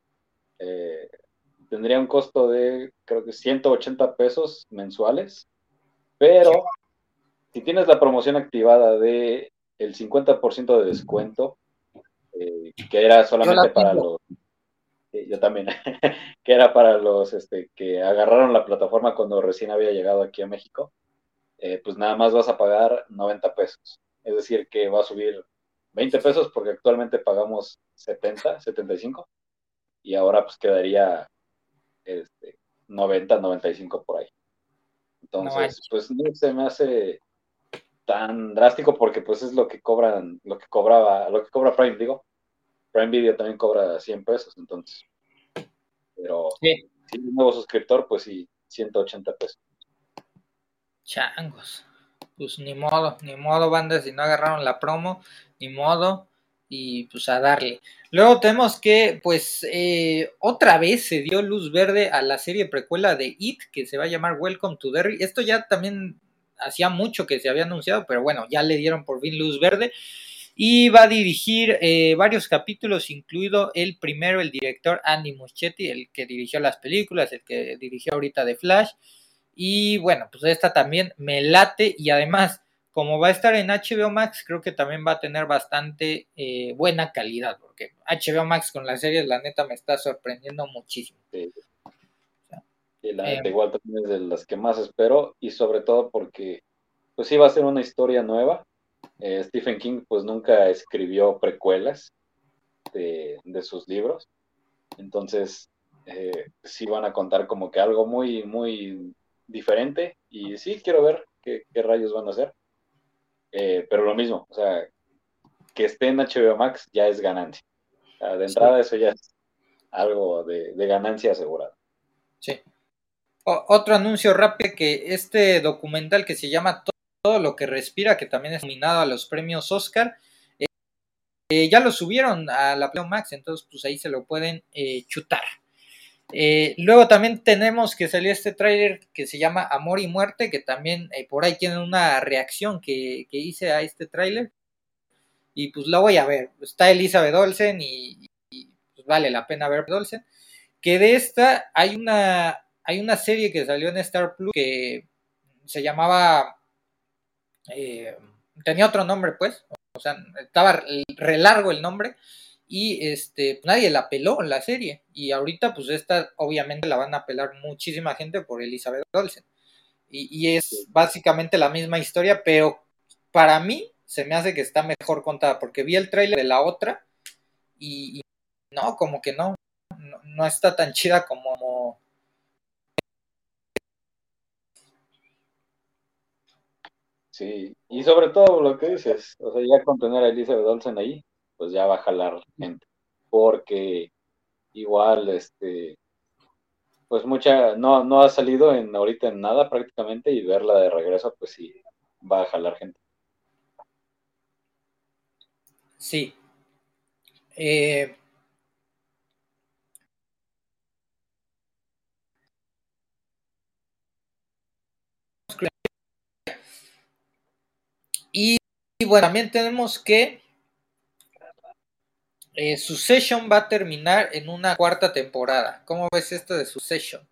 eh, tendría un costo de, creo que 180 pesos mensuales, pero si tienes la promoción activada de el 50% de descuento, eh, que era solamente para los yo también, [LAUGHS] que era para los este, que agarraron la plataforma cuando recién había llegado aquí a México, eh, pues nada más vas a pagar 90 pesos. Es decir, que va a subir 20 pesos porque actualmente pagamos 70, 75 y ahora pues quedaría este, 90, 95 por ahí. Entonces, pues no se me hace tan drástico porque pues es lo que cobran, lo que cobraba, lo que cobra Prime, digo. Prime Video también cobra 100 pesos, entonces. Pero si es un nuevo suscriptor, pues sí, 180 pesos. Changos. Pues ni modo, ni modo, bandas, si no agarraron la promo, ni modo y pues a darle. Luego tenemos que, pues, eh, otra vez se dio luz verde a la serie precuela de It, que se va a llamar Welcome to Derry. Esto ya también hacía mucho que se había anunciado, pero bueno, ya le dieron por fin luz verde. Y va a dirigir eh, varios capítulos, incluido el primero, el director Andy Muschietti, el que dirigió las películas, el que dirigió ahorita The Flash. Y bueno, pues esta también me late y además como va a estar en HBO Max, creo que también va a tener bastante eh, buena calidad, porque HBO Max con las series, la neta, me está sorprendiendo muchísimo. Sí. la neta, igual también es de las que más espero, y sobre todo porque, pues sí, va a ser una historia nueva. Eh, Stephen King, pues nunca escribió precuelas de, sus libros, entonces eh, sí van a contar como que algo muy, muy diferente, y sí quiero ver qué, qué rayos van a hacer. Eh, pero lo mismo, o sea, que esté en HBO Max ya es ganancia. de entrada eso ya es algo de, ganancia asegurada. Sí. otro anuncio rápido que este documental que se llama Todo lo que respira, que también es nominado a los premios Oscar, eh, eh, ya lo subieron a la HBO Max, entonces pues ahí se lo pueden chutar. Eh, luego también tenemos que salió este tráiler que se llama Amor y Muerte, que también eh, por ahí tienen una reacción que, hice a este tráiler. Y pues lo voy a ver. Está Elizabeth Olsen y, pues vale la pena ver Olsen. Que de esta hay una, hay una serie que salió en Star Plus que se llamaba... Eh, tenía otro nombre pues. O sea, estaba re largo el nombre y este nadie la peló en la serie. Y ahorita pues esta obviamente la van a pelar muchísima gente por Elizabeth Olsen. Y, es básicamente la misma historia pero para mí se me hace que está mejor contada porque vi el trailer de la otra y, no como que no, no, está tan chida como Sí, y sobre todo lo que dices, o sea, ya con tener a Elizabeth Olsen ahí, pues ya va a jalar gente. Porque igual, este, pues mucha, no, no ha salido en ahorita en nada prácticamente y verla de regreso, pues sí, va a jalar gente. Sí. Eh, y, bueno, también tenemos que eh, Succession va a terminar en una cuarta temporada. ¿Cómo ves esto de Succession?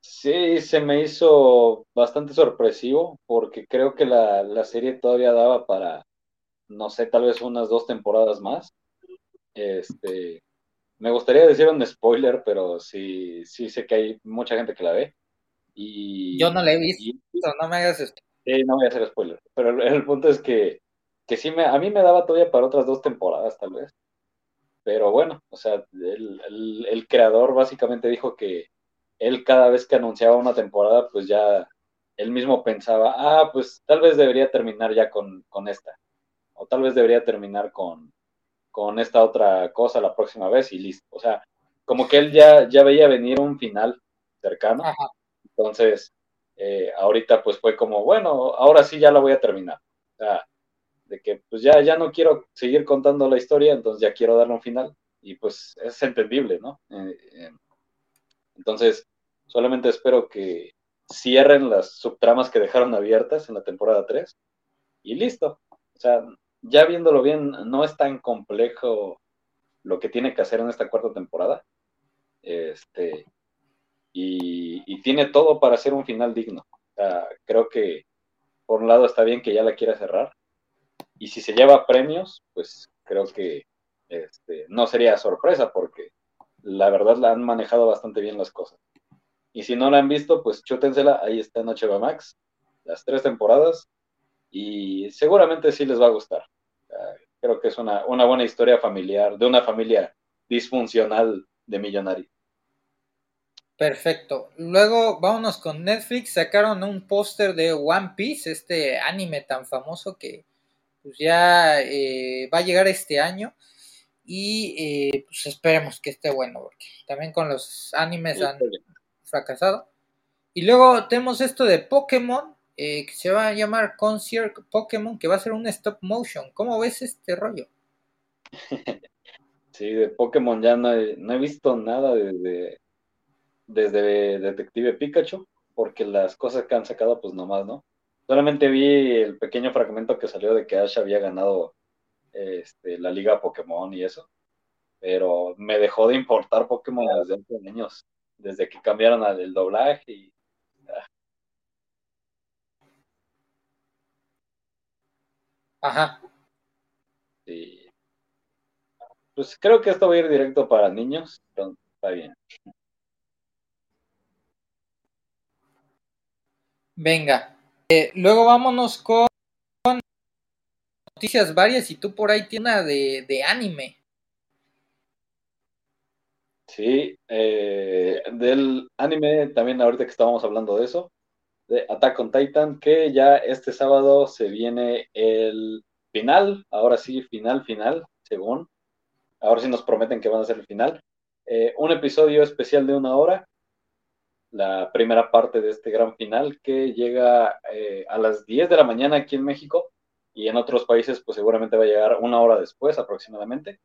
Sí, se me hizo bastante sorpresivo porque creo que la, serie todavía daba para, no sé, tal vez unas dos temporadas más. Este, me gustaría decir un spoiler, pero sí, sí sé que hay mucha gente que la ve. Y, Yo no la he visto, no me hagas esto. Sí, no voy a hacer spoiler, pero el, el punto es que, que sí me, a mí me daba todavía para otras dos temporadas, tal vez. Pero bueno, o sea, el, creador básicamente dijo que él cada vez que anunciaba una temporada, pues ya él mismo pensaba, ah, pues tal vez debería terminar ya con, esta, o tal vez debería terminar con, con esta otra cosa la próxima vez y listo. O sea, como que él ya, ya veía venir un final cercano. Entonces, eh, ahorita pues fue como, bueno, ahora sí ya la voy a terminar. O sea, de que pues ya, ya no quiero seguir contando la historia, entonces ya quiero darle un final. Y pues es entendible, ¿no? Eh, eh, entonces, solamente espero que cierren las subtramas que dejaron abiertas en la temporada 3 y listo. O sea, ya viéndolo bien, no es tan complejo lo que tiene que hacer en esta cuarta temporada. Este, y, tiene todo para hacer un final digno. creo que por un lado está bien que ya la quiera cerrar. Y si se lleva premios, pues creo que este, no sería sorpresa porque la verdad la han manejado bastante bien las cosas. Y si no la han visto, pues chútensela, ahí está HBO Max, las tres temporadas, y seguramente sí les va a gustar. creo que es una, una buena historia familiar, de una familia disfuncional de millonarios. Perfecto. Luego vámonos con Netflix. Sacaron un póster de One Piece, este anime tan famoso que pues ya eh, va a llegar este año. Y eh, pues esperemos que esté bueno, porque también con los animes han fracasado. Y luego tenemos esto de Pokémon, eh, que se va a llamar Concierge Pokémon, que va a ser un stop motion. ¿Cómo ves este rollo? [LAUGHS] Sí, de Pokémon ya no he, visto nada desde, desde Detective Pikachu, porque las cosas que han sacado, pues nomás, ¿no? Solamente vi el pequeño fragmento que salió de que Ash había ganado este, la liga Pokémon y eso, pero me dejó de importar Pokémon desde hace años, desde que cambiaron el doblaje y... Ah. Ajá. Sí. Pues creo que esto va a ir directo para niños, entonces está bien. Venga, eh, luego vámonos con noticias varias y tú por ahí tienes de, de anime. Sí, eh, del anime también ahorita que estábamos hablando de eso, de Attack on Titan, que ya este sábado se viene el final, ahora sí, final, final, según. Ahora sí nos prometen que van a ser el final. Eh, un episodio especial de una hora, la primera parte de este gran final que llega eh, a las 10 de la mañana aquí en México y en otros países pues seguramente va a llegar una hora después aproximadamente,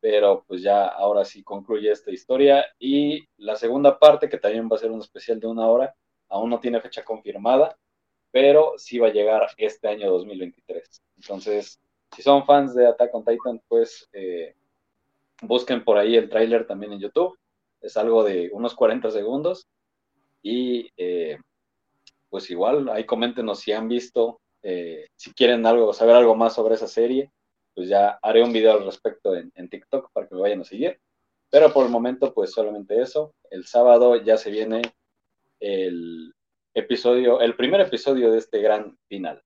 pero pues ya ahora sí concluye esta historia y la segunda parte que también va a ser un especial de una hora, aún no tiene fecha confirmada, pero sí va a llegar este año 2023. Entonces, si son fans de Attack on Titan, pues eh, busquen por ahí el tráiler también en YouTube. Es algo de unos 40 segundos. Y eh, pues igual, ahí coméntenos si han visto eh, si quieren algo, saber algo más sobre esa serie, pues ya haré un video al respecto en, TikTok para que me vayan a seguir. Pero por el momento, pues solamente eso. El sábado ya se viene el episodio, el primer episodio de este gran final.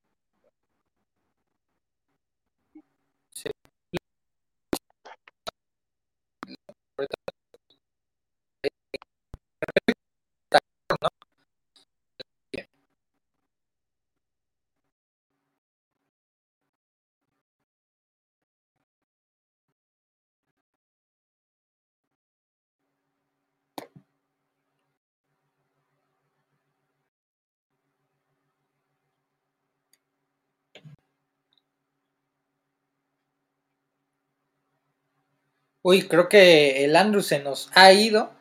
Uy, creo que el Andrew se nos ha ido.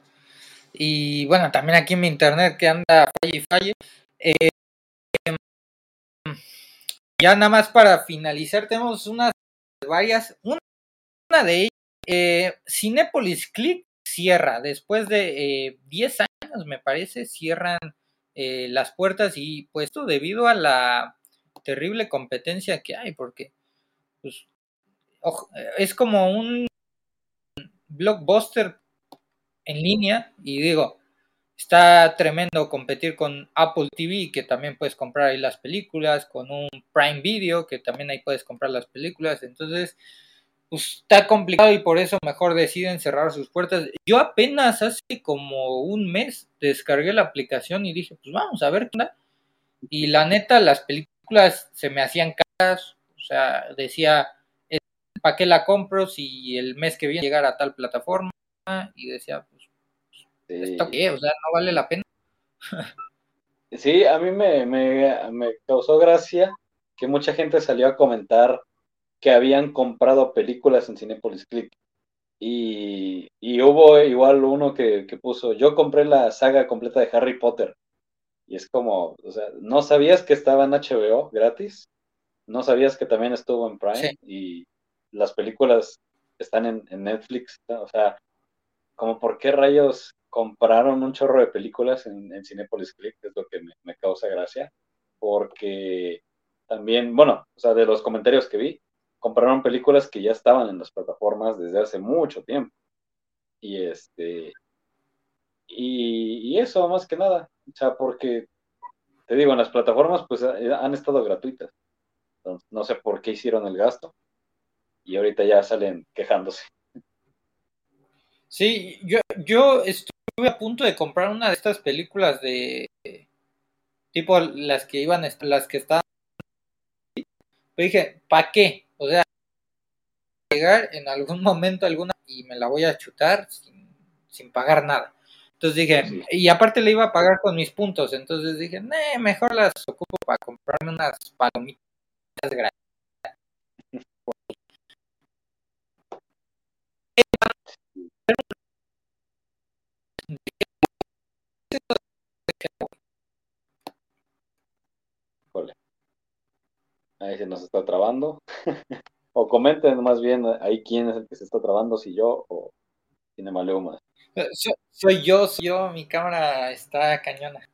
Y bueno, también aquí en mi internet que anda falle y falle. Eh, ya nada más para finalizar, tenemos unas varias. Una de ellas, eh, Cinepolis Click cierra. Después de 10 eh, años, me parece, cierran las puertas y pues esto debido a la terrible competencia que hay, porque pues, es como un blockbuster en línea y digo, está tremendo competir con Apple TV, que también puedes comprar ahí las películas, con un Prime Video, que también ahí puedes comprar las películas, entonces pues, está complicado y por eso mejor deciden cerrar sus puertas. Yo apenas hace como un mes descargué la aplicación y dije, pues vamos a ver qué onda. Y la neta, las películas se me hacían caras, o sea, decía ¿para qué la compro si el mes que viene llegar a tal plataforma? Y decía, pues, ¿esto qué? O sea, no vale la pena. [LAUGHS] sí, a mí me, me, causó gracia que mucha gente salió a comentar que habían comprado películas en Cinepolis Click. Y, y, hubo igual uno que, que, puso, yo compré la saga completa de Harry Potter. Y es como, o sea, ¿no sabías que estaba en HBO gratis? ¿No sabías que también estuvo en Prime? Y, las películas están en, Netflix, o sea, como por qué rayos compraron un chorro de películas en, en Cinepolis Click, es lo que me, causa gracia, porque también, bueno, o sea, de los comentarios que vi, compraron películas que ya estaban en las plataformas desde hace mucho tiempo. Y este, y, y, eso más que nada, o sea, porque te digo, en las plataformas pues han estado gratuitas. No sé por qué hicieron el gasto. Y ahorita ya salen quejándose. Sí, yo, yo estuve a punto de comprar una de estas películas de tipo las que iban, las que estaban. Pero dije, ¿para qué? O sea, llegar en algún momento alguna y me la voy a chutar sin, sin pagar nada. Entonces dije, y aparte le iba a pagar con mis puntos, entonces dije, mejor las ocupo para comprarme unas palomitas gratis. [LAUGHS] Ahí se nos está trabando. [LAUGHS] o comenten más bien ahí quién es el que se está trabando, si yo o Cinemaleumas. Soy, yo, soy yo, mi cámara está cañona.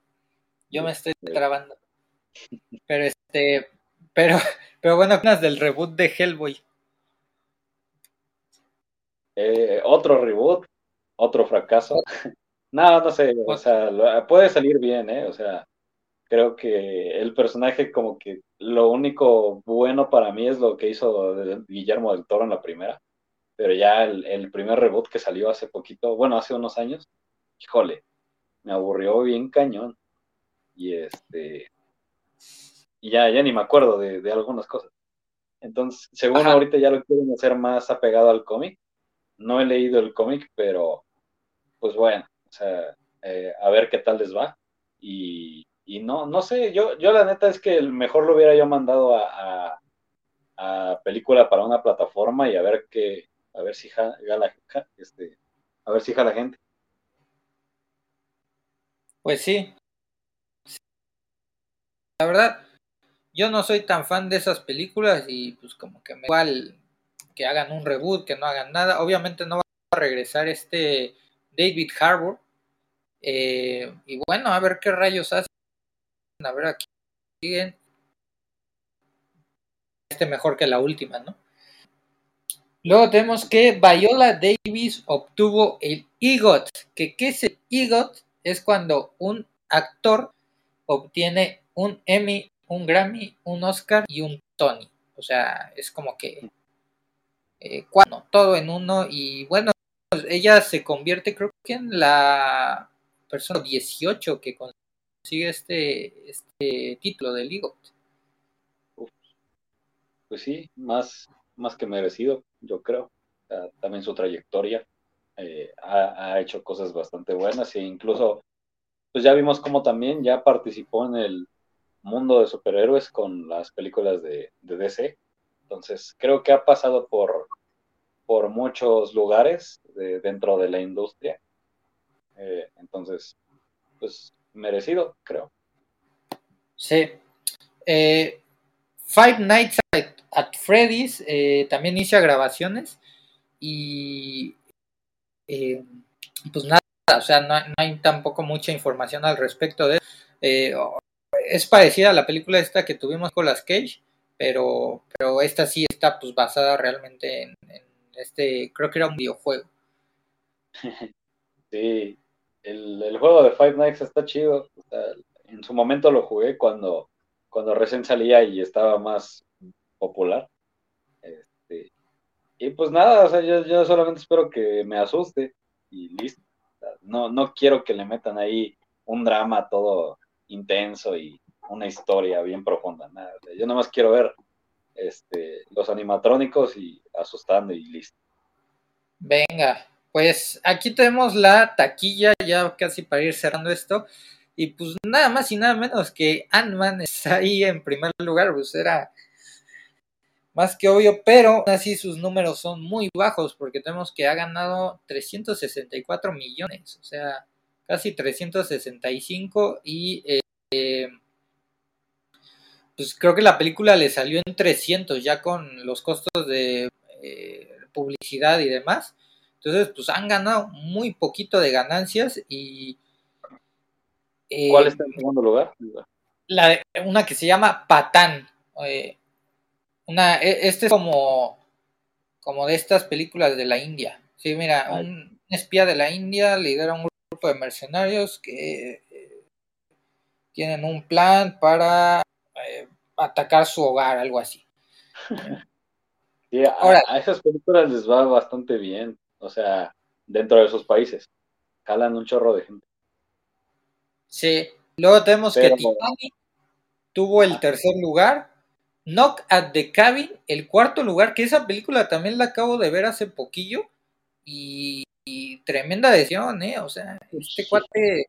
Yo me estoy trabando. Pero este, pero, [LAUGHS] pero bueno, ¿qué del reboot de Hellboy? Eh, otro reboot, otro fracaso. [LAUGHS] no, no sé, o sea, puede salir bien, ¿eh? O sea, creo que el personaje como que lo único bueno para mí es lo que hizo Guillermo del Toro en la primera pero ya el, primer reboot que salió hace poquito, bueno, hace unos años, híjole, me aburrió bien cañón. Y este, y ya, ya ni me acuerdo de, algunas cosas. Entonces, según ahorita ya lo quieren hacer más apegado al cómic. No he leído el cómic, pero pues bueno, o sea, eh, a ver qué tal les va. Y, no, no sé, yo, yo la neta es que mejor lo hubiera yo mandado a, a película para una plataforma y a ver qué, a ver si jala, este, a ver si jala gente. Pues sí. La verdad, yo no soy tan fan de esas películas y pues como que me igual que hagan un reboot, que no hagan nada. Obviamente no va a regresar este David Harbour. Eh, y bueno, a ver qué rayos hacen. A ver aquí. Este mejor que la última, ¿no? Luego tenemos que Viola Davis obtuvo el EGOT. ¿Qué es el EGOT? Es cuando un actor obtiene un Emmy, un Grammy, un Oscar y un Tony. O sea, es como que eh, todo en uno y bueno, ella se convierte creo que en la persona 18 que consigue este, este título del EGOT. Pues sí, más más que merecido, yo creo. también su trayectoria eh, ha, hecho cosas bastante buenas e incluso, pues ya vimos cómo también ya participó en el mundo de superhéroes con las películas de, DC. Entonces, creo que ha pasado por, por muchos lugares dentro de la industria. Eh, entonces, pues merecido, creo. Sí. Eh, Five Nights at, Freddy's eh, también inicia grabaciones y pues nada, o sea, no, hay tampoco mucha información al respecto de es parecida a la película esta que tuvimos con las Cage, pero, pero esta sí está pues basada realmente en, este, creo que era un videojuego. [LAUGHS] Sí, el, el, juego de Five Nights está chido. en su momento lo jugué cuando cuando recién salía y estaba más popular. Este, y pues nada, o sea, yo, solamente espero que me asuste y listo. No, no quiero que le metan ahí un drama todo intenso y una historia bien profunda. Nada. Yo nomás quiero ver este, los animatrónicos y asustando y listo. Venga, pues aquí tenemos la taquilla ya casi para ir cerrando esto. Y pues nada más y nada menos que Ant-Man está ahí en primer lugar, pues era más que obvio, pero así sus números son muy bajos porque tenemos que ha ganado 364 millones, o sea, casi 365 y eh, pues creo que la película le salió en 300 ya con los costos de eh, publicidad y demás. Entonces, pues han ganado muy poquito de ganancias y... ¿Cuál está en segundo lugar? La, una que se llama Patán. Eh, una, e, este es como, como de estas películas de la India. Sí, mira, un espía de la India lidera un grupo de mercenarios que eh, tienen un plan para eh, atacar su hogar, algo así. Sí, Ahora, a esas películas les va bastante bien, o sea, dentro de esos países. Jalan un chorro de gente. Sí, luego tenemos que Titanic tuvo el tercer lugar. Knock at the Cabin, el cuarto lugar, que esa película también la acabo de ver hace poquillo. Y, tremenda decisión, ¿eh? O sea, este cuate,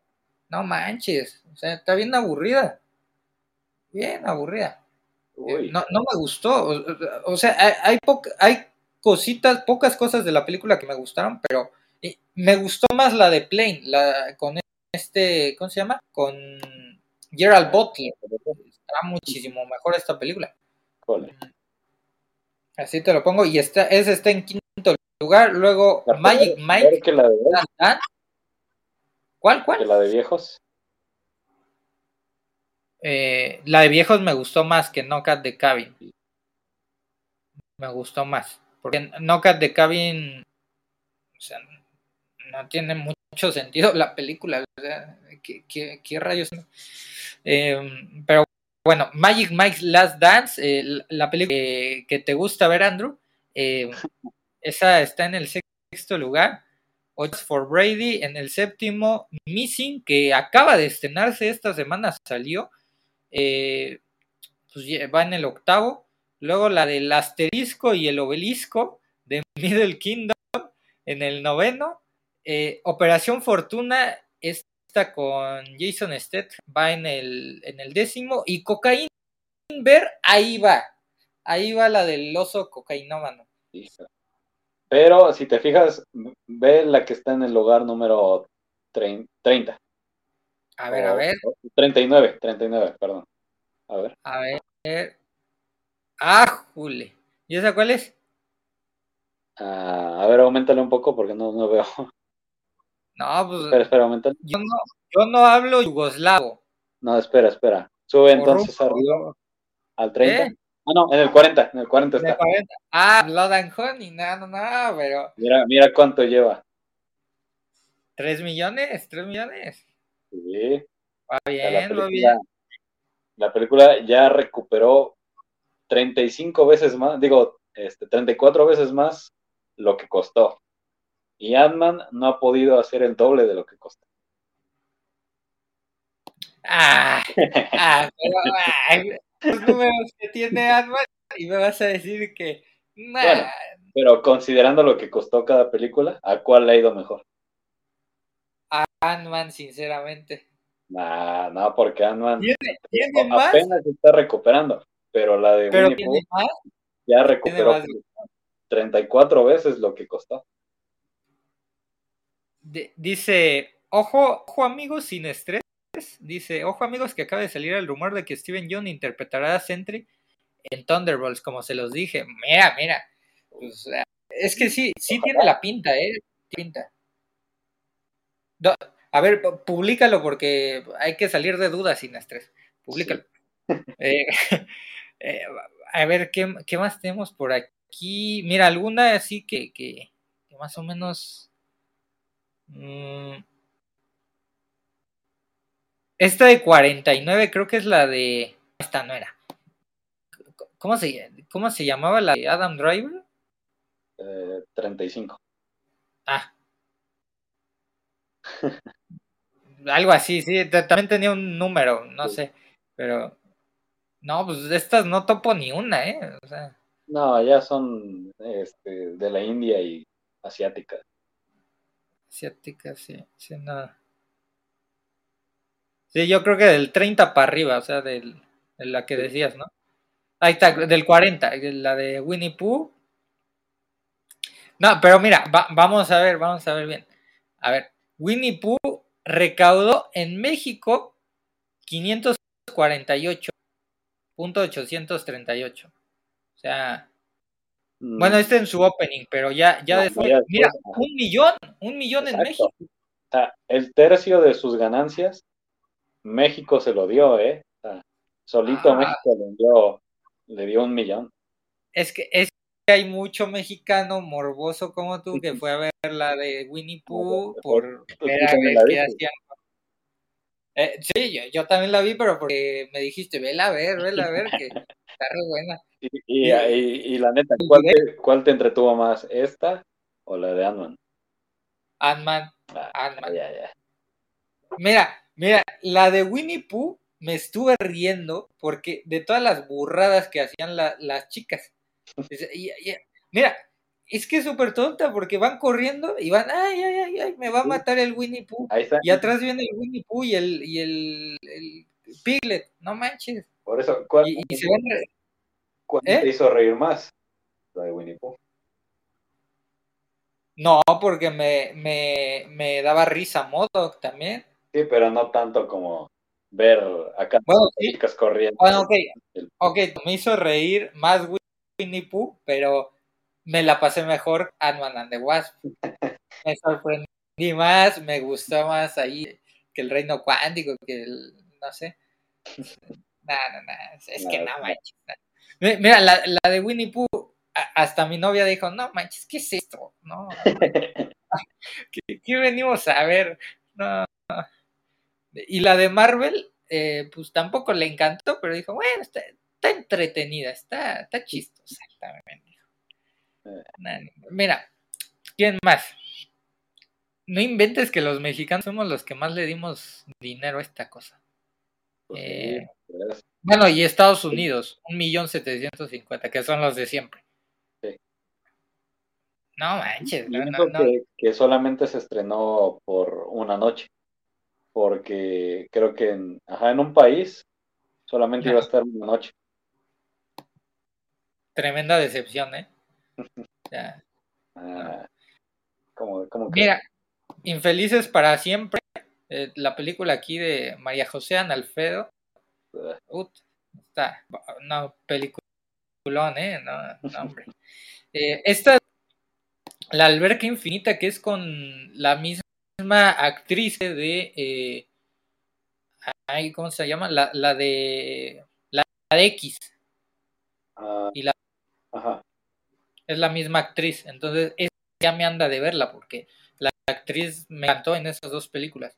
no manches, o sea, está bien aburrida. Bien aburrida. Eh, no, no me gustó. O, sea, hay, hay, cositas, pocas cosas de la película que me gustaron, pero me gustó más la de Plane, la con este, ¿cómo se llama? Con Gerald Butler. Está muchísimo mejor esta película. Así te lo pongo. Y está, ese está en quinto lugar. Luego Magic Mike. ¿Cuál, cuál? la de viejos. Eh, la de viejos me gustó más que Knockout de Cabin. Me gustó más. Porque Knockout de Cabin. O sea, no tiene mucho sentido la película. O sea, ¿qué, rayos? Eh, pero bueno, Magic Mike's Last Dance, eh, la película que, te gusta ver, Andrew. [LAUGHS] esa está en el sexto lugar. Ocho for Brady en el séptimo. Missing, que acaba de estrenarse esta semana, salió eh, pues va en el octavo. Luego la del asterisco y el obelisco de [LAUGHS] Middle Kingdom en el noveno. Eh, Operación Fortuna, esta con Jason Stett, va en el, en el décimo. Y Cocaína Ver, ahí va. Ahí va la del oso cocainómano. Pero si te fijas, ve la que está en el lugar número 30. A ver, a ver. 39, 39, perdón. A ver. A ver. Ah, Jule. ¿Y esa cuál es? Ah, a ver, aumentale un poco porque no, no veo. No, pues. Espera, espera, aumentale. Yo no, yo no hablo yugoslavo. No, espera, espera. Sube entonces arriba al 30. ¿Eh? Ah, no, en el 40, en el 40 está. Ah, Blood and Honey, no, no, no, pero. Mira, mira cuánto lleva. ¿Tres millones? ¿Tres millones? Sí. Va bien, va bien. La película ya recuperó 35 veces más, digo, este, 34 veces más lo que costó. Y Ant-Man no ha podido hacer el doble de lo que costó. Ah, [LAUGHS] ah pero, los números que tiene Ant-Man y me vas a decir que. Bueno, pero considerando lo que costó cada película, ¿a cuál le ha ido mejor? Ant-Man, sinceramente. Nah, no, porque Ant-Man apenas se está recuperando, pero la de ¿Pero Winnie Pooh ya recuperó 34 veces lo que costó. dice, ojo, ojo amigos sin estrés, dice, ojo amigos que acaba de salir el rumor de que Steven Young interpretará a Sentry en Thunderbolts, como se los dije. Mira, mira, pues, es que sí, sí tiene la pinta, eh, pinta. A ver, públicalo porque hay que salir de dudas sin estrés. Públicalo. Eh, [LAUGHS] eh, a ver, ¿qué, ¿qué, más tenemos por aquí? Mira, alguna así que, que, más o menos... Mm, esta de 49 creo que es la de... Esta no era. ¿Cómo se, cómo se llamaba la de Adam Driver? Eh, 35. Ah. Algo así, sí, también tenía un número, no sé, pero no, pues estas no topo ni una, ¿eh? O sea... No, ya son este, de la India y asiática. Asiática, sí, sí, nada. Sí, yo creo que del 30 para arriba, o sea, del, de la que decías, ¿no? Ahí está, del 40, la de Winnie Pooh. No, pero mira, vamos a ver, vamos a ver bien. A ver, Winnie Pooh recaudó en México 548.838. O sea, Bueno, este en su opening, pero ya, ya después, mira, un millón, un millón en México. O sea, el tercio de sus ganancias, México se lo dio, ¿eh? solito ah. México le dio, le dio un millón. Es que es hay mucho mexicano morboso como tú que fue a ver la de Winnie Pooh por ver a ver qué hacían. Eh, sí, yo, también la vi, pero porque me dijiste, vela a ver, vela a ver, que está re buena. [LAUGHS] Y, y, la neta, ¿cuál te, ¿cuál te, entretuvo más, esta o la de Ant-Man? Ant-Man. Ah, mira, mira, la de Winnie Pooh me estuve riendo porque de todas las burradas que hacían las chicas. Mira, es que es súper tonta porque van corriendo y van, ay, ay, ay, ay, me va a matar el Winnie Pooh. Y atrás viene el Winnie Pooh y el, y el, Piglet, no manches. Por eso, ¿cuál, y, se van ¿cuál ¿Eh? te hizo reír más? La de Winnie Pooh. No, porque me, me, me daba risa Modoc también. Sí, pero no tanto como ver acá bueno, chicas corriendo. Bueno, ok, ok, me hizo reír más Winnie Pooh, pero me la pasé mejor Ant-Man and the Wasp. [LAUGHS] me sorprendí más, me gustó más ahí que el reino cuántico, que el, no sé. No, no, no, es que no manches. Mira, la, la de Winnie Pooh, hasta mi novia dijo, no manches, ¿qué es esto? No. [LAUGHS] ¿Qué, ¿Qué, venimos a ver? No. Y la de Marvel, eh, pues tampoco le encantó, pero dijo, bueno, está, entretenida, está, está chistosa Mira, ¿quién más? No inventes que los mexicanos somos los que más le dimos dinero a esta cosa. Pues eh, bueno, y Estados Unidos, un millón setecientos cincuenta, que son los de siempre. No manches. que, solamente se estrenó por una noche porque creo que en, ajá, en un país solamente iba a estar una noche. Tremenda decepción, ¿eh? [LAUGHS] Ah, ¿cómo, Mira, Infelices para siempre, eh, la película aquí de María José Analfredo. está, una peliculón, ¿eh? No, no hombre. [LAUGHS] Eh, esta, la alberca infinita, que es con la misma actriz de. Eh, ¿Cómo se llama? La, la de. La de X. Ah, y la. Ajá. Es la misma actriz. Entonces, ya me anda de verla porque la actriz me encantó en esas dos películas.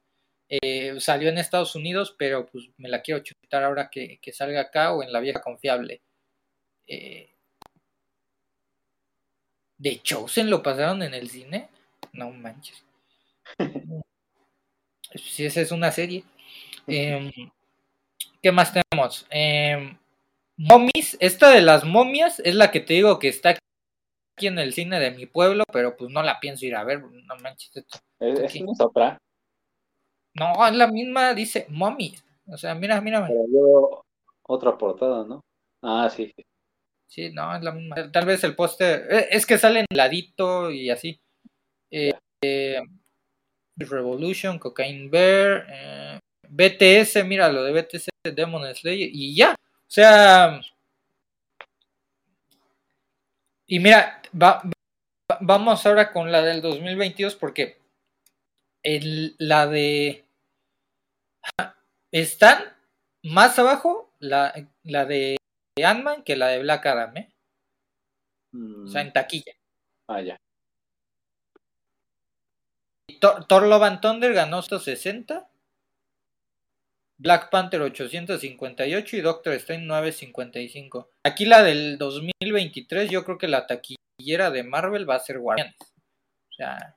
Eh, salió en Estados Unidos, pero pues me la quiero chutar ahora que, salga acá o en La Vieja Confiable. Eh, ¿De Chosen lo pasaron en el cine? No manches. [LAUGHS] si esa es una serie. [LAUGHS] Em, ¿Qué más tenemos? Eh, momies, esta de las momias es la que te digo que está aquí en el cine de mi pueblo, pero pues no la pienso ir a ver, no manches. ¿Es, otra? No, es la misma, dice mommy. O sea, mira, mira. otra portada, ¿no? Ah, sí. Sí, no, es la misma. Tal vez el póster, eh, es que sale en ladito y así. eh, Revolution, Cocaine Bear, eh, BTS, mira lo de BTS, Demon Slayer, y ya. O sea. Y mira, vamos ahora con la del 2022 porque el, la de. Están más abajo la, la de Ant-Man que la de Black Adam, ¿eh? O sea, en taquilla. Ah, ya. Thor, Love and Thunder ganó 160. Black Panther 858 y Doctor Strange 955. Aquí la del 2023, yo creo que la taquillera de Marvel va a ser Guardianes. O sea,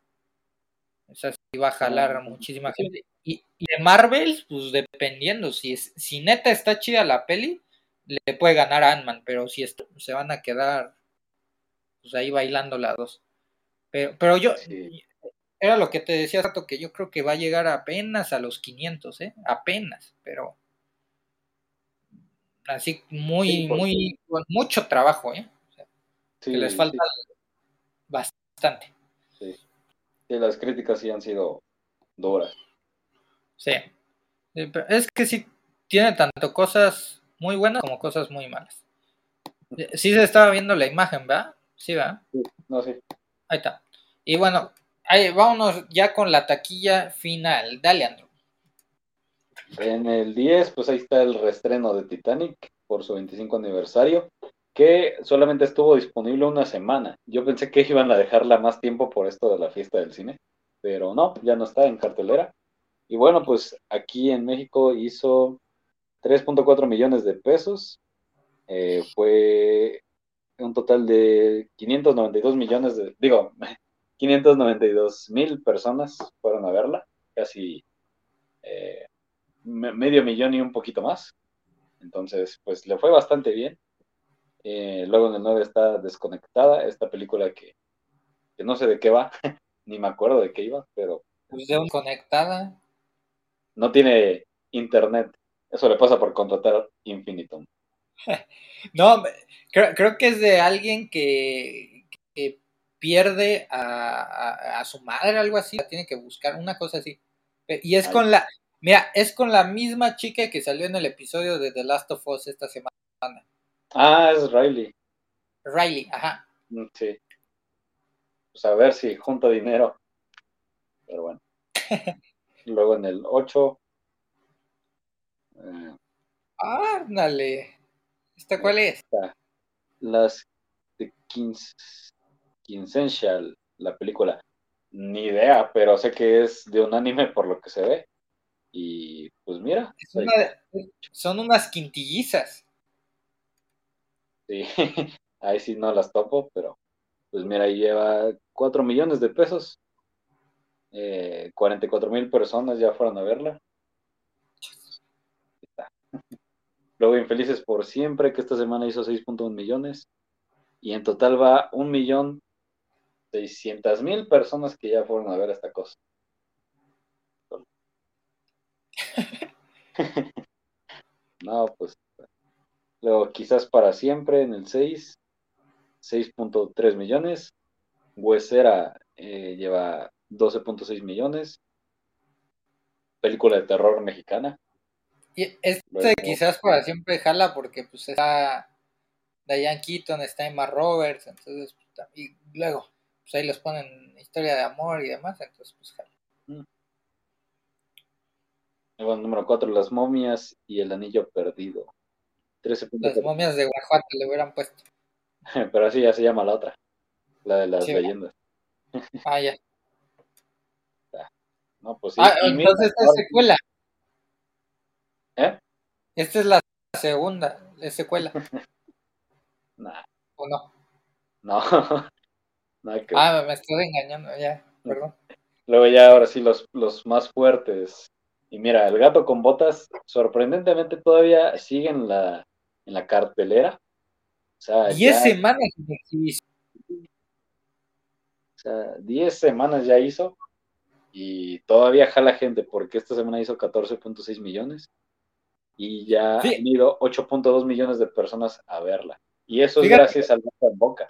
esa sí va a jalar muchísima gente. Y, de Marvel, pues dependiendo, si, es, si neta está chida la peli, le puede ganar a Ant-Man, pero si se van a quedar pues ahí bailando las dos. Pero, pero yo, era lo que te decía rato, que yo creo que va a llegar apenas a los 500, ¿eh? Apenas, pero así muy, muy, con mucho trabajo, ¿eh? que les falta bastante. Sí. las críticas sí han sido duras. Sí. Es que sí tiene tanto cosas muy buenas como cosas muy malas. Sí se estaba viendo la imagen, ¿verdad? Sí, va. no, sí. Ahí está. Y bueno, vámonos ya con la taquilla final. Dale, Andrew. En el 10, pues ahí está el restreno de Titanic por su 25 aniversario, que solamente estuvo disponible una semana. Yo pensé que iban a dejarla más tiempo por esto de la fiesta del cine, pero no, ya no está en cartelera. Y bueno, pues aquí en México hizo 3.4 millones de pesos. Eh, fue un total de 592 millones de, digo, 592 mil personas fueron a verla, casi eh, medio millón y un poquito más. Entonces, pues le fue bastante bien. Eh, luego en el 9 está Desconectada, esta película que, no sé de qué va, [LAUGHS] ni me acuerdo de qué iba, pero... Pues Desconectada. No tiene internet. Eso le pasa por contratar Infinitum. [LAUGHS] no, creo, que es de alguien que, pierde a, a, su madre, algo así. Tiene que buscar una cosa así. Y es con la, Mira, es con la misma chica que salió en el episodio de The Last of Us esta semana. Ah, es Riley. Riley, ajá. Mm, sí. Pues a ver si junta dinero. Pero bueno. [LAUGHS] Luego en el 8. Eh, Ándale. ¿Esta cuál es? Las de Quincensial, la película. Ni idea, pero sé que es de un anime por lo que se ve. Y pues mira. son unas quintillizas. Sí, [LAUGHS] ahí sí no las topo, pero pues mira, ahí lleva 4 millones de pesos. Eh, 44 mil personas ya fueron a verla. [LAUGHS] Luego Infelices por siempre, que esta semana hizo 6.1 millones. Y en total va un millón seiscientas mil personas que ya fueron a ver esta cosa. [LAUGHS] no, pues. Luego, quizás para siempre en el 6, 6.3 millones. Huesera eh, lleva 12.6 millones. Película de terror mexicana. Y este quizás para siempre jala porque pues está Diane Keaton, está Emma Roberts, entonces y luego pues ahí los ponen historia de amor y demás, entonces pues jala. Mm. Bueno, número 4, Las momias y el anillo perdido. Las momias de Guanajuato le hubieran puesto. [LAUGHS] Pero así ya se llama la otra, la de las leyendas. [LAUGHS] Ah, ya. No, pues sí. Ah, entonces esta es secuela. ¿Eh? Esta es la segunda, es secuela. [LAUGHS] nah. ¿O no? No. Ah, me estoy engañando, ya, perdón. Luego ya ahora sí los, los más fuertes. Y mira, el gato con botas, sorprendentemente todavía sigue en la, en la cartelera. O sea, 10 semanas de exhibición. O sea, 10 semanas ya hizo y todavía jala gente porque esta semana hizo 14.6 millones y ya han ido 8.2 millones de personas a verla. Y eso es gracias al gato en boca.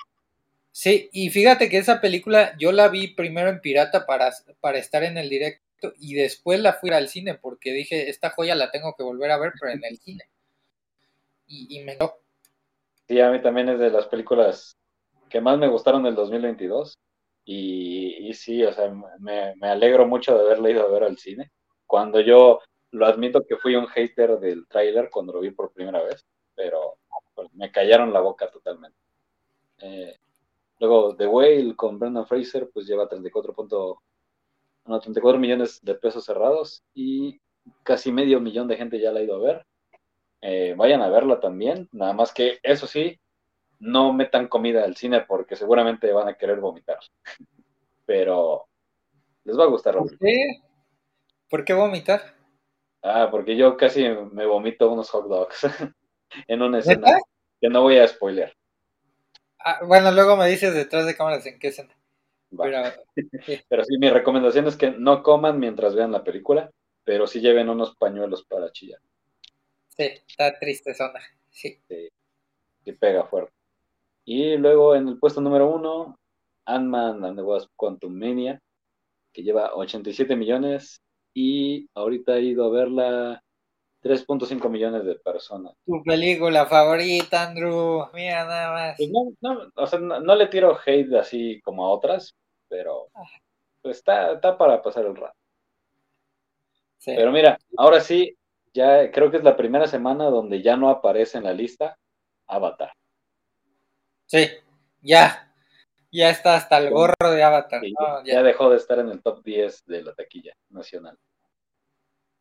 Sí, y fíjate que esa película yo la vi primero en pirata para, para estar en el directo y después la fui al cine porque dije, esta joya la tengo que volver a ver, pero en el [LAUGHS] cine. Y, me lo... Sí, a mí también es de las películas que más me gustaron del 2022. Y, y sí, o sea, me, alegro mucho de haberla ido a ver al cine. Cuando yo lo admito que fui un hater del tráiler cuando lo vi por primera vez, pero pues, me callaron la boca totalmente. Eh, luego The Whale con Brendan Fraser, pues lleva 34 unos 34 millones de pesos cerrados y casi medio millón de gente ya la ha ido a ver. Eh, vayan a verla también, nada más que eso sí, no metan comida al cine porque seguramente van a querer vomitar. Pero les va a gustar. ¿Por qué? ¿Por qué vomitar? Ah, porque yo casi me vomito unos hot dogs [LAUGHS] en una escena que no voy a spoiler. Ah, bueno, luego me dices detrás de cámaras en qué escena. [LAUGHS] Pero, sí. mi recomendación es que no coman mientras vean la película, pero sí lleven unos pañuelos para chillar. Sí, está triste zona. Sí. sí. pega fuerte. Y luego en el puesto número uno, Ant-Man and the Wasp Quantum Mania, que lleva 87 millones y ahorita ha ido a verla 3.5 millones de personas. Tu película favorita, Andrew. Mira nada más. Pues no, no, o sea, no, le tiro hate así como a otras, pero pues está, está para pasar el rato. Pero mira, ahora sí, ya creo que es la primera semana donde ya no aparece en la lista Avatar. Sí, ya. Ya está hasta el gorro de Avatar. ya. dejó de estar en el top 10 de la taquilla nacional.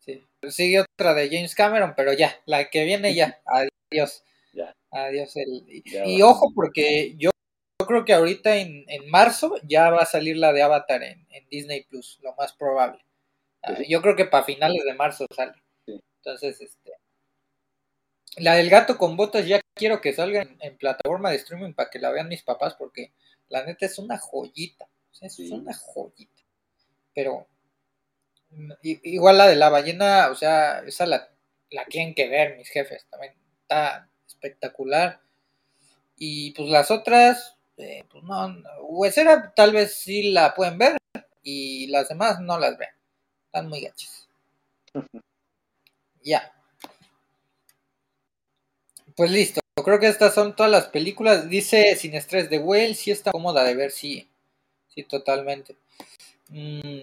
Sí. Sigue otra de James Cameron, pero ya, la que viene ya. [LAUGHS] Adiós. Ya. Adiós. y ojo, porque yo, creo que ahorita en, marzo ya va a salir la de Avatar en, Disney Plus, lo más probable. Ah, yo creo que para finales de marzo sale. Entonces, este. La del gato con botas ya quiero que salga en, plataforma de streaming para que la vean mis papás, porque la neta es una joyita. es una joyita. Pero igual la de la ballena, o sea, esa la, la tienen que ver mis jefes. También está espectacular. Y pues las otras, eh, pues no, Huesera tal vez sí la pueden ver y las demás no las ven. Están muy gachas. [LAUGHS] ya. Pues listo. Creo que estas son todas las películas. Dice Sin Estrés de Whale, sí está cómoda de ver, sí. Sí, totalmente. Mm.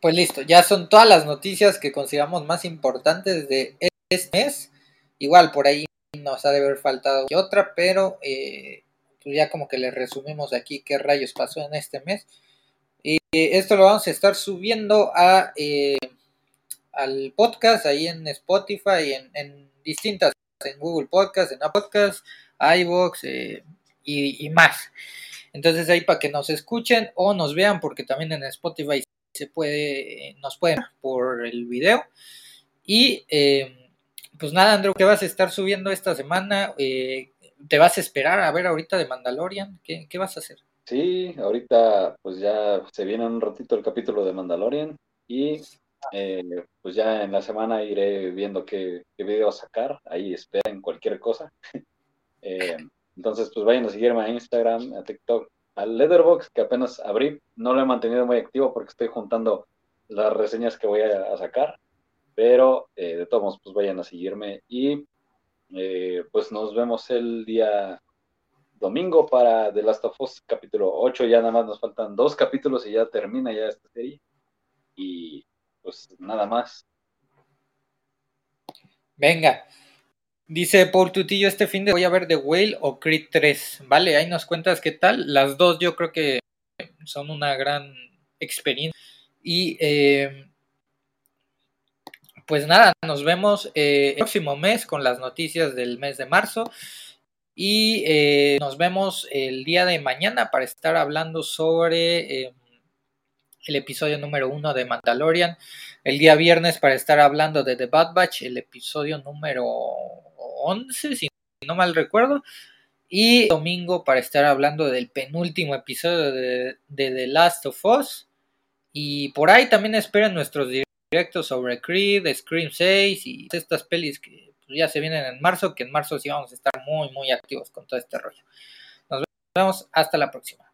Pues listo, ya son todas las noticias que consideramos más importantes de este mes. Igual por ahí nos ha de haber faltado otra, pero eh, pues ya como que le resumimos aquí qué rayos pasó en este mes. Y esto lo vamos a estar subiendo a eh, al podcast ahí en Spotify, en, en distintas, en Google Podcast, en Apple Podcast, iVoox eh, y, más. Entonces ahí para que nos escuchen o nos vean, porque también en Spotify se puede, nos pueden por el video. Y eh, pues nada, Andrew, ¿qué vas a estar subiendo esta semana? Eh, ¿Te vas a esperar a ver ahorita de Mandalorian? ¿Qué, ¿Qué, vas a hacer? Sí, ahorita pues ya se viene un ratito el capítulo de Mandalorian y eh, pues ya en la semana iré viendo qué, qué video sacar. Ahí esperen cualquier cosa. [LAUGHS] Eh, entonces, pues vayan a seguirme a Instagram, a TikTok, al Leatherbox, que apenas abrí. No lo he mantenido muy activo porque estoy juntando las reseñas que voy a, sacar. Pero eh, de todos modos, pues vayan a seguirme. Y pues nos vemos el día domingo para The Last of Us capítulo 8. Ya nada más nos faltan dos capítulos y ya termina ya esta serie. Y pues nada más. Venga. Dice Paul Tutillo, este fin de voy a ver The Whale o Creed 3. Vale, ahí nos cuentas qué tal. Las dos yo creo que son una gran experiencia. Y eh, pues nada, nos vemos eh, el próximo mes con las noticias del mes de marzo. Y eh, nos vemos el día de mañana para estar hablando sobre el episodio número uno de Mandalorian. El día viernes para estar hablando de The Bad Batch, el episodio número 11, si no mal recuerdo. Y domingo para estar hablando del penúltimo episodio de, The Last of Us. Y por ahí también esperen nuestros directos sobre Creed, Scream 6 y estas pelis que pues, ya se vienen en marzo, que en marzo sí vamos a estar muy, muy activos con todo este rollo. Nos vemos, hasta la próxima.